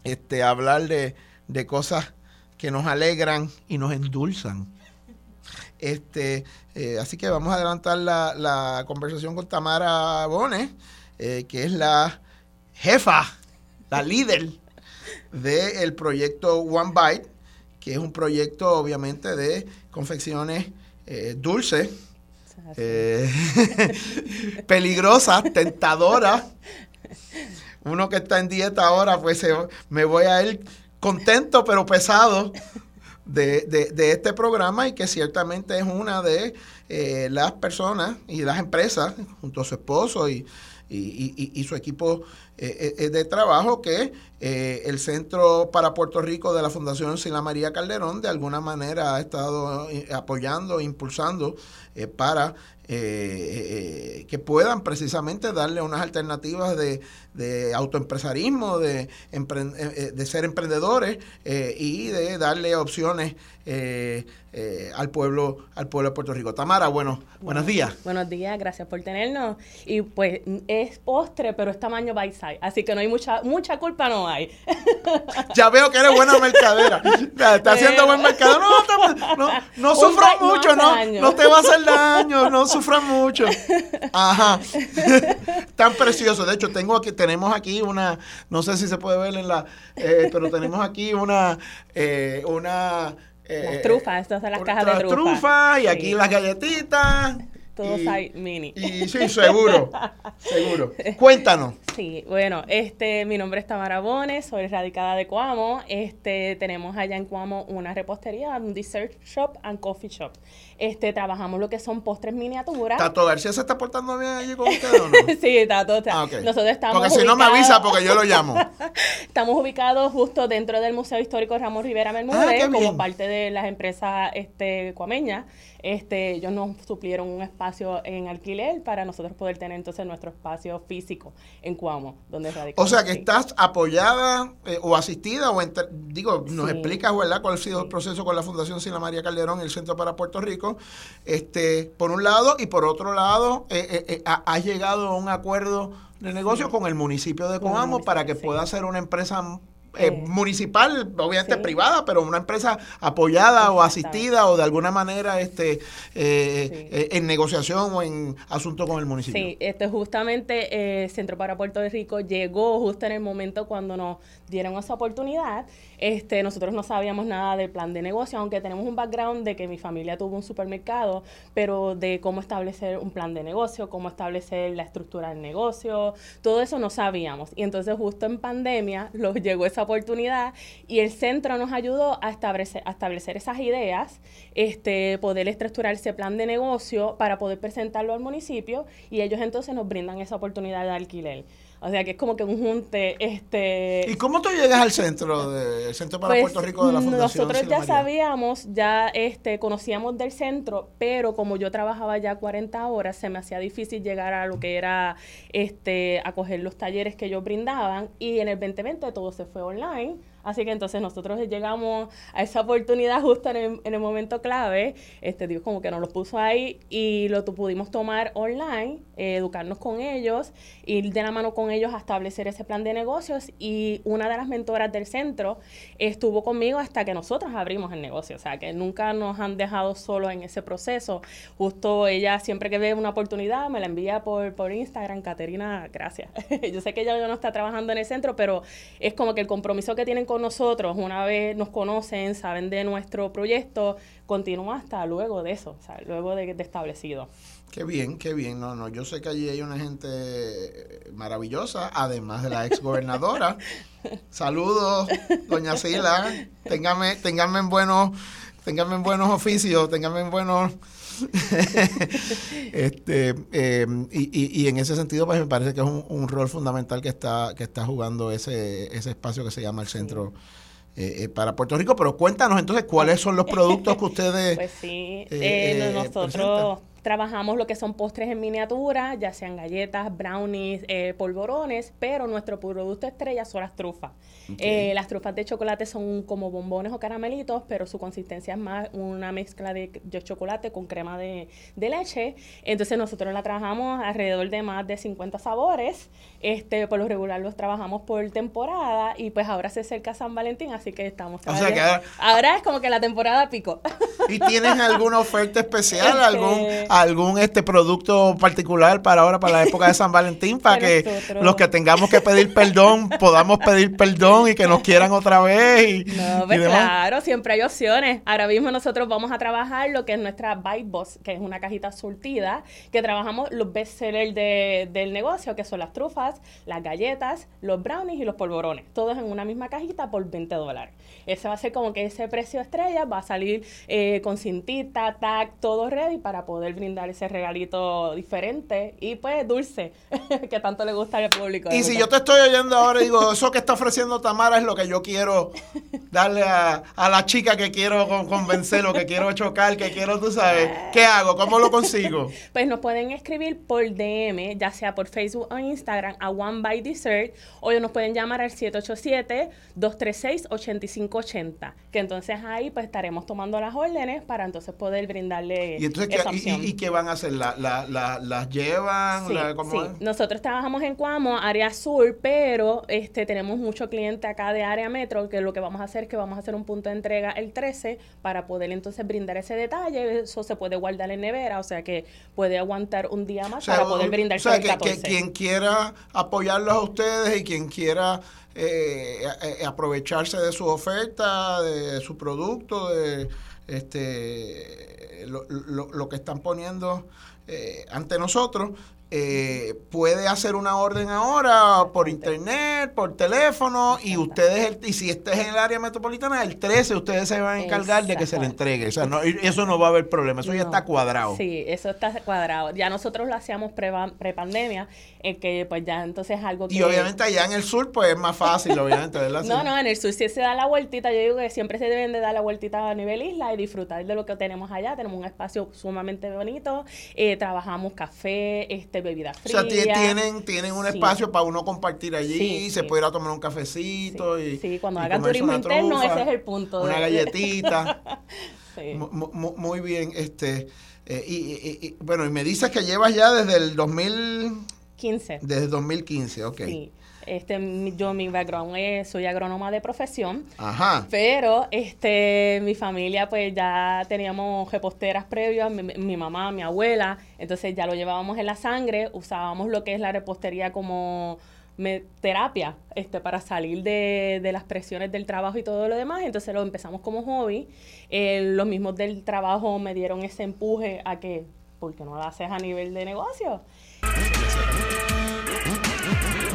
este, hablar de, cosas que nos alegran y nos endulzan. Este, así que vamos a adelantar la, la conversación con Tamara Bones, que es la jefa la líder del proyecto One Bite, que es un proyecto obviamente de confecciones eh, dulces, eh, [LAUGHS] peligrosas, tentadoras. [LAUGHS] Uno que está en dieta ahora, pues me voy a ir contento pero pesado de, este programa y que ciertamente es una de eh, las personas y las empresas, junto a su esposo y, y su equipo eh, eh, de trabajo que el Centro para Puerto Rico de la Fundación Sila María Calderón de alguna manera ha estado apoyando, impulsando para que puedan precisamente darle unas alternativas de, de autoempresarismo, de, de ser emprendedores y de darle opciones eh, al pueblo al pueblo de Puerto Rico. Tamara, bueno, buenos días. Buenos días, gracias por tenernos. Y pues es postre, pero es tamaño size, así que no hay mucha mucha culpa no hay. [LAUGHS] ya veo que eres buena mercadera. Está haciendo buen mercado. No, no, no sufras mucho, no, no te va a hacer daño, no sufras mucho. Ajá. [LAUGHS] [LAUGHS] Tan precioso. De hecho, tengo aquí, tenemos aquí una, no sé si se puede ver en la, eh, pero tenemos aquí una, eh, una las eh, trufas, estas son las cajas de trufas. trufas y aquí las galletitas. Todos hay mini. Y sí, seguro, [LAUGHS] seguro. Cuéntanos. Sí, bueno, este, mi nombre es Tamara Bones, soy radicada de Cuamo. Este, tenemos allá en Cuamo una repostería, un dessert shop and coffee shop. Este, trabajamos lo que son postres miniaturas. ¿Tato García se está portando bien allí con ustedes o no? [LAUGHS] sí, Tato está. Ah, Nosotros estamos Porque si no me avisa porque yo lo llamo. [LAUGHS] estamos ubicados justo dentro del Museo Histórico Ramón Rivera Bermúdez ah, como parte de las empresas este, cuameñas. Este, ellos nos suplieron un espacio en alquiler para nosotros poder tener entonces nuestro espacio físico en Cuamo, donde radicamos. O sea que estás apoyada eh, o asistida, o digo, nos explicas, ¿verdad?, cuál ha sido el proceso con la Fundación Sila María Calderón y el Centro para Puerto Rico, este, por un lado, y por otro lado, eh, eh, has llegado a un acuerdo de negocio con el municipio de Coamo para que pueda ser una empresa eh, municipal, obviamente privada, pero una empresa apoyada o asistida o de alguna manera este eh, eh, en negociación o en asunto con el municipio. Sí, este justamente Centro para Puerto Rico llegó justo en el momento cuando nos dieron esa oportunidad. Este, nosotros no sabíamos nada del plan de negocio, aunque tenemos un background de que mi familia tuvo un supermercado, pero de cómo establecer un plan de negocio, cómo establecer la estructura del negocio, todo eso no sabíamos. Y entonces justo en pandemia [LAUGHS] nos llegó esa oportunidad y el centro nos ayudó a establecer, a establecer esas ideas, este, poder estructurar ese plan de negocio para poder presentarlo al municipio y ellos entonces nos brindan esa oportunidad de alquiler. O sea que es como que un junte. Este... ¿Y cómo tú llegas al centro, de, centro para pues, Puerto Rico de la Fundación? Nosotros ya sabíamos, ya este, conocíamos del centro, pero como yo trabajaba ya 40 horas, se me hacía difícil llegar a lo que era este, a coger los talleres que ellos brindaban. Y en el 2020 todo se fue online Así que entonces nosotros llegamos a esa oportunidad justo en el, momento clave, este Dios como que nos lo puso ahí y lo pudimos tomar online, eh, educarnos con ellos, ir de la mano con ellos a establecer ese plan de negocios y una de las mentoras del centro estuvo conmigo hasta que nosotros abrimos el negocio, o sea que nunca nos han dejado solos en ese proceso. Justo ella siempre que ve una oportunidad me la envía por, por Instagram, Caterina, gracias. [LAUGHS] Yo sé que ella no está trabajando en el centro, pero es como que el compromiso que tienen con nosotros, una vez nos conocen, saben de nuestro proyecto, continúa hasta luego de eso, o sea, luego de, establecido. Qué bien, qué bien. No, no, yo sé que allí hay una gente maravillosa, además de la ex gobernadora. [LAUGHS] Saludos, doña Sila. Téngame, ténganme en buenos, ténganme en buenos oficios, ténganme en buenos [LAUGHS] este, em, y, y, en ese sentido, pues me parece que es un, rol fundamental que está, que está jugando ese, ese espacio que se llama el Centro eh, eh, para Puerto Rico. Pero cuéntanos entonces cuáles son los productos que ustedes. [LAUGHS] Pues sí, eh, nosotros Trabajamos lo que son postres en miniatura, ya sean galletas, brownies, eh, polvorones, pero nuestro producto estrella son las trufas. Eh, las trufas de chocolate son como bombones o caramelitos, pero su consistencia es más una mezcla de, chocolate con crema de, leche. Entonces nosotros la trabajamos alrededor de más de 50 sabores. Este, por lo regular los trabajamos por temporada y pues ahora se acerca San Valentín, así que estamos... O sea que ahora, es como que la temporada pico. ¿Y tienes alguna oferta especial? Este, ¿Algún algún este producto particular para ahora, para la época de San Valentín, para que los que tengamos que pedir perdón podamos pedir perdón y que nos quieran otra vez. Y, no, pues claro, siempre hay opciones. Ahora mismo nosotros vamos a trabajar lo que es nuestra Bite Box, que es una cajita surtida, que trabajamos los bestsellers de, del negocio, que son las trufas, las galletas, los brownies y los polvorones, todos en una misma cajita por 20 dólares. Ese va a ser como que ese precio estrella va a salir eh, con cintita, tag, todo ready para poder brindar ese regalito diferente y pues dulce [LAUGHS] que tanto le gusta al público. Y si yo te estoy oyendo ahora y digo, eso que está ofreciendo Tamara es lo que yo quiero darle a, la chica que quiero convencer o que quiero chocar, que quiero, tú sabes, ¿qué hago? ¿Cómo lo consigo? [LAUGHS] Pues nos pueden escribir por DM, ya sea por Facebook o Instagram a One by Dessert o nos pueden llamar al 787-236-8580, que entonces ahí pues estaremos tomando las órdenes para entonces poder brindarle ¿Y entonces, esa opción. ¿y, qué van a hacer? ¿La, ¿Las llevan? Sí, nosotros trabajamos en Cuamo, área sur, pero este tenemos mucho cliente acá de área metro, que lo que vamos a hacer es que vamos a hacer un punto de entrega el 13 para poder entonces brindar ese detalle. Eso se puede guardar en nevera, o sea que puede aguantar un día más para poder brindar o sea, el 14. Que, quien quiera apoyarlos a ustedes y quien quiera eh, eh, aprovecharse de su oferta, de su producto, de este lo, lo, que están poniendo eh, ante nosotros, eh, puede hacer una orden ahora por internet, por teléfono, y ustedes, y si estés en el área metropolitana, el 13 ustedes se van a encargar de que se le entregue. O sea, no, eso no va a haber problema, eso ya está cuadrado. Sí, eso está cuadrado. Ya nosotros lo hacíamos pre-pandemia, eh, que pues ya entonces es algo que... Y obviamente allá en el sur, pues es más fácil, obviamente, ¿verdad? [LAUGHS] no, no, en el sur sí se da la vueltita, yo digo que siempre se deben de dar la vueltita a nivel isla y disfrutar de lo que tenemos allá. Tenemos un espacio sumamente bonito, eh, trabajamos café, este bebidas frías. O sea, tienen, tienen un espacio para uno compartir allí, se puede ir a tomar un cafecito. y Sí, cuando hagan turismo interno, ese es el punto. Una galletita. [LAUGHS] muy bien, este... Eh, y, bueno, y me dices que llevas ya desde el 2015. Desde 2015, ok. Sí. Este, yo mi background es, soy agrónoma de profesión, Ajá. pero este, mi familia pues ya teníamos reposteras previas, mi, mamá, mi abuela, entonces ya lo llevábamos en la sangre, usábamos lo que es la repostería como terapia este, para salir de, las presiones del trabajo y todo lo demás. Entonces lo empezamos como hobby. Eh, los mismos del trabajo me dieron ese empuje a que, ¿por qué no lo haces a nivel de negocio?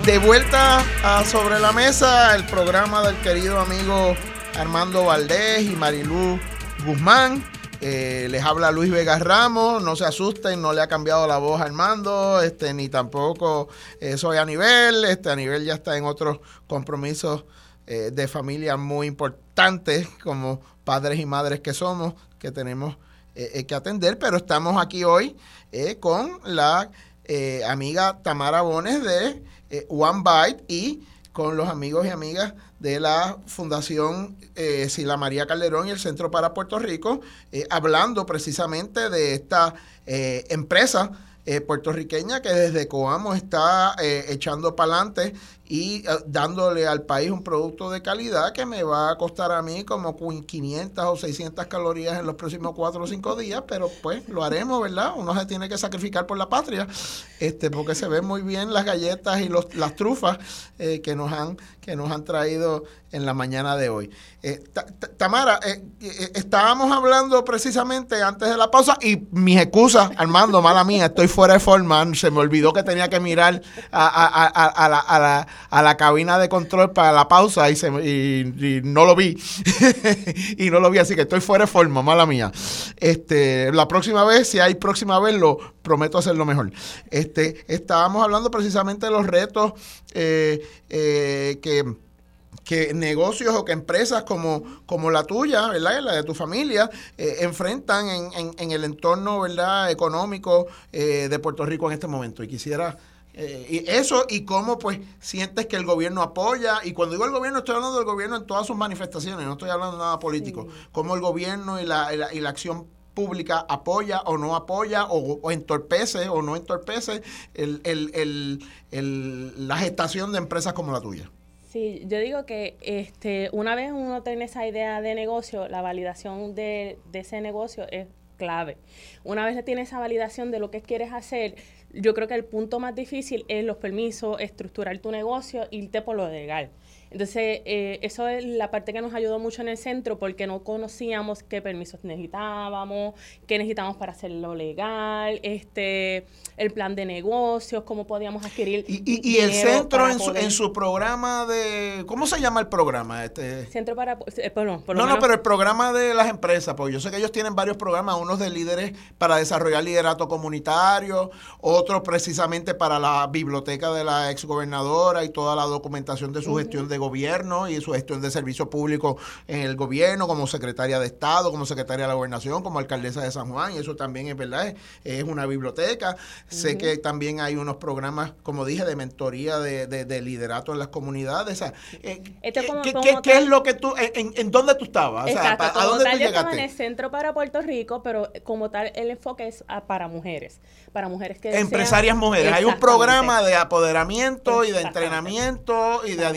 De vuelta a Sobre la Mesa, el programa del querido amigo Armando Valdés y Marilú Guzmán. Eh, les habla Luis Vega Ramos, no se asusten, no le ha cambiado la voz a Armando, este, ni tampoco eh, soy a nivel, este, a nivel ya está en otros compromisos eh, de familia muy importantes como padres y madres que somos, que tenemos que atender, pero estamos aquí hoy con la amiga Tamara Bones de eh, One Bite y con los amigos y amigas de la Fundación eh, Sila María Calderón y el Centro para Puerto Rico, eh, hablando precisamente de esta eh, empresa eh, puertorriqueña que desde Coamo está eh, echando para adelante y eh, dándole al país un producto de calidad que me va a costar a mí como 500 o 600 calorías en los próximos 4 o 5 días, pero pues lo haremos, ¿verdad? Uno se tiene que sacrificar por la patria, este porque se ven muy bien las galletas y los, las trufas que, nos han, que nos han traído en la mañana de hoy. Eh, Ta- Ta- Tamara, eh, eh, estábamos hablando precisamente antes de la pausa y mis excusas, Armando, mala mía, estoy fuera de forma, se me olvidó que tenía que mirar a, a- a- la, la- a la cabina de control para la pausa y, se y- no lo vi. [LAUGHS] y no lo vi, así que estoy fuera de forma, mala mía. Este, la próxima vez, si hay próxima vez, lo prometo hacerlo mejor. Este, estábamos hablando precisamente de los retos eh, que que negocios o que empresas como, como la tuya, ¿verdad? La de tu familia, eh, enfrentan en, en- en el entorno, ¿verdad? Económico eh, de Puerto Rico en este momento. Y quisiera... eh, y eso y cómo pues sientes que el gobierno apoya y cuando digo el gobierno estoy hablando del gobierno en todas sus manifestaciones no estoy hablando de nada político cómo el gobierno y la, y la, y la acción pública apoya o no apoya o, o entorpece o no entorpece el- el- el- la gestación de empresas como la tuya Sí, yo digo que este, una vez uno tiene esa idea de negocio, la validación de, ese negocio es clave. Una vez tiene esa validación de lo que quieres hacer, yo creo que el punto más difícil es los permisos, estructurar tu negocio, irte por lo legal. Entonces, eh, eso es la parte que nos ayudó mucho en el centro porque no conocíamos qué permisos necesitábamos, qué necesitábamos para hacerlo legal, este, el plan de negocios, cómo podíamos adquirir. Y, y- y el centro en su, poder- en su programa de... ¿Cómo se llama el programa? Este, Centro para... eh, perdón, por lo no, no, menos- pero el programa de las empresas, porque yo sé que ellos tienen varios programas, unos de líderes para desarrollar liderato comunitario, otros precisamente para la biblioteca de la exgobernadora y toda la documentación de su gestión de gobierno y su gestión de servicio público en el gobierno, como secretaria de Estado, como secretaria de la gobernación, como alcaldesa de San Juan, y eso también es verdad, es, es una biblioteca. Sé que también hay unos programas, como dije, de mentoría de, de- de liderato en las comunidades. O sea, eh, Esto ¿qué, como- qué- como qué- qué es lo que tú, en, dónde tú estabas? O sea, Exacto, ¿a- ¿a dónde tal tú yo estaba en llegaste? el centro para Puerto Rico, pero como tal el enfoque es ah, para mujeres, para mujeres que desean- Empresarias mujeres. Hay un programa de apoderamiento y de entrenamiento y de Para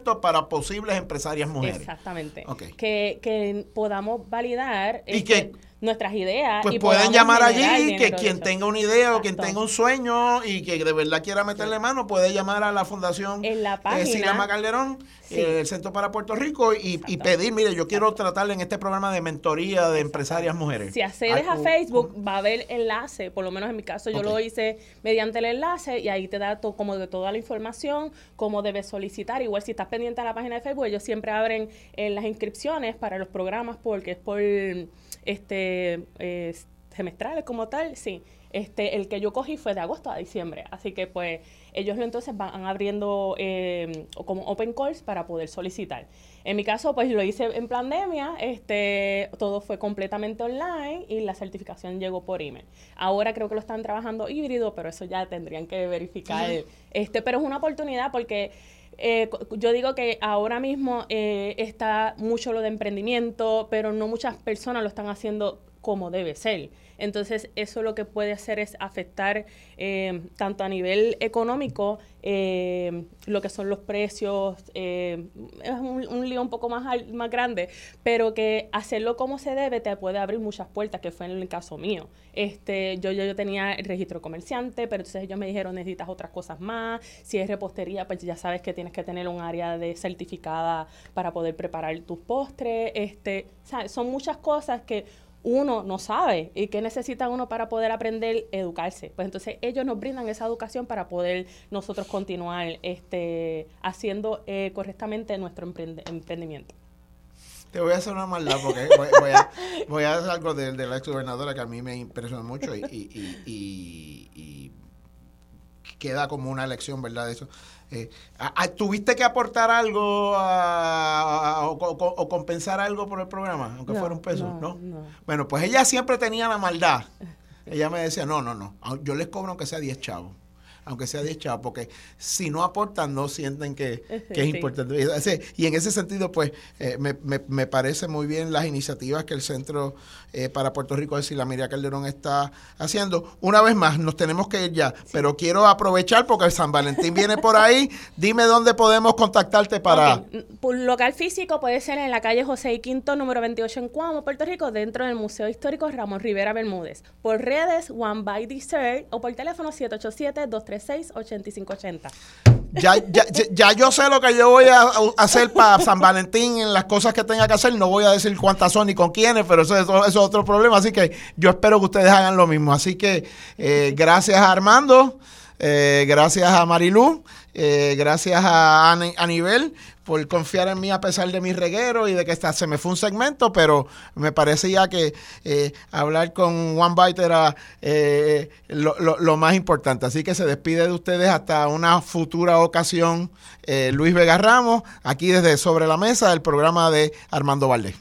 para posibles empresarias mujeres. Exactamente. Que, que podamos validar Y este, que, nuestras ideas. Pues y pueden llamar allí, que quien tenga una idea o quien tenga un sueño y que de verdad quiera meterle mano, puede llamar a la Fundación En la eh, página. Silama Calderón, Sí. eh, el Centro para Puerto Rico, y, y pedir, mire, yo quiero tratarle en este programa de mentoría de empresarias mujeres. Si accedes a Facebook, va a haber enlace, por lo menos en mi caso yo lo hice mediante el enlace y ahí te da to- como de toda la información, cómo debes solicitar. Igual si estás pendiente a la página de Facebook, ellos siempre abren eh, las inscripciones para los programas porque es por este eh, semestrales como tal, sí. Este, el que yo cogí fue de agosto a diciembre, así que pues ellos entonces van abriendo eh, como open calls para poder solicitar. En mi caso, pues lo hice en pandemia, este, todo fue completamente online y la certificación llegó por email. Ahora creo que lo están trabajando híbrido, pero eso ya tendrían que verificar. Este, pero es una oportunidad porque eh, yo digo que ahora mismo eh, está mucho lo de emprendimiento, pero no muchas personas lo están haciendo como debe ser. Entonces, eso lo que puede hacer es afectar eh, tanto a nivel económico, eh, lo que son los precios, eh, es un, lío un poco más, más grande, pero que hacerlo como se debe te puede abrir muchas puertas, que fue en el caso mío. Este, yo, yo, yo tenía el registro comerciante, pero entonces ellos me dijeron necesitas otras cosas más. Si es repostería, pues ya sabes que tienes que tener un área de certificada para poder preparar tus postres. Este, son muchas cosas que uno no sabe y que necesita uno para poder aprender educarse. Pues entonces ellos nos brindan esa educación para poder nosotros continuar este, haciendo eh, correctamente nuestro emprendimiento. Te voy a hacer una maldad porque voy, a, voy a hacer algo de, de la ex gobernadora que a mí me impresionó mucho y, y- queda como una lección, ¿verdad? Eso. Eh, a- a- ¿Tuviste que aportar algo a- a- o, o- o compensar algo por el programa? Aunque No, fuera un peso, no, ¿no? no. Bueno, pues ella siempre tenía la maldad. Ella me decía, no, no, no, yo les cobro aunque sea 10 chavos. aunque sea 10 chavos, porque si no aportan, no sienten que, [LAUGHS] es importante. Y en ese sentido, pues, eh, me, me, parece muy bien las iniciativas que el Centro eh, para Puerto Rico de Silamiria Calderón está haciendo. Una vez más, nos tenemos que ir ya, pero quiero aprovechar porque el San Valentín viene por ahí. [LAUGHS] Dime dónde podemos contactarte para... Por local físico puede ser en la calle José y Quinto, número 28 en Cuamo, Puerto Rico, dentro del Museo Histórico Ramón Rivera Bermúdez. Por redes, One by Dessert o por teléfono 787-236-8580. Ya, ya, ya yo sé lo que yo voy a hacer para San Valentín en las cosas que tenga que hacer. No voy a decir cuántas son ni con quiénes, pero eso, eso, es otro problema. Así que yo espero que ustedes hagan lo mismo. Así que eh, gracias a Armando, eh, gracias a Marilú, eh, gracias a Anibel por confiar en mí a pesar de mi reguero y de que se me fue un segmento, pero me parece ya que eh, hablar con One Byte era eh, lo, más importante. Así que se despide de ustedes hasta una futura ocasión. Eh, Luis Vega Ramos, aquí desde Sobre la Mesa, del programa de Armando Valdés.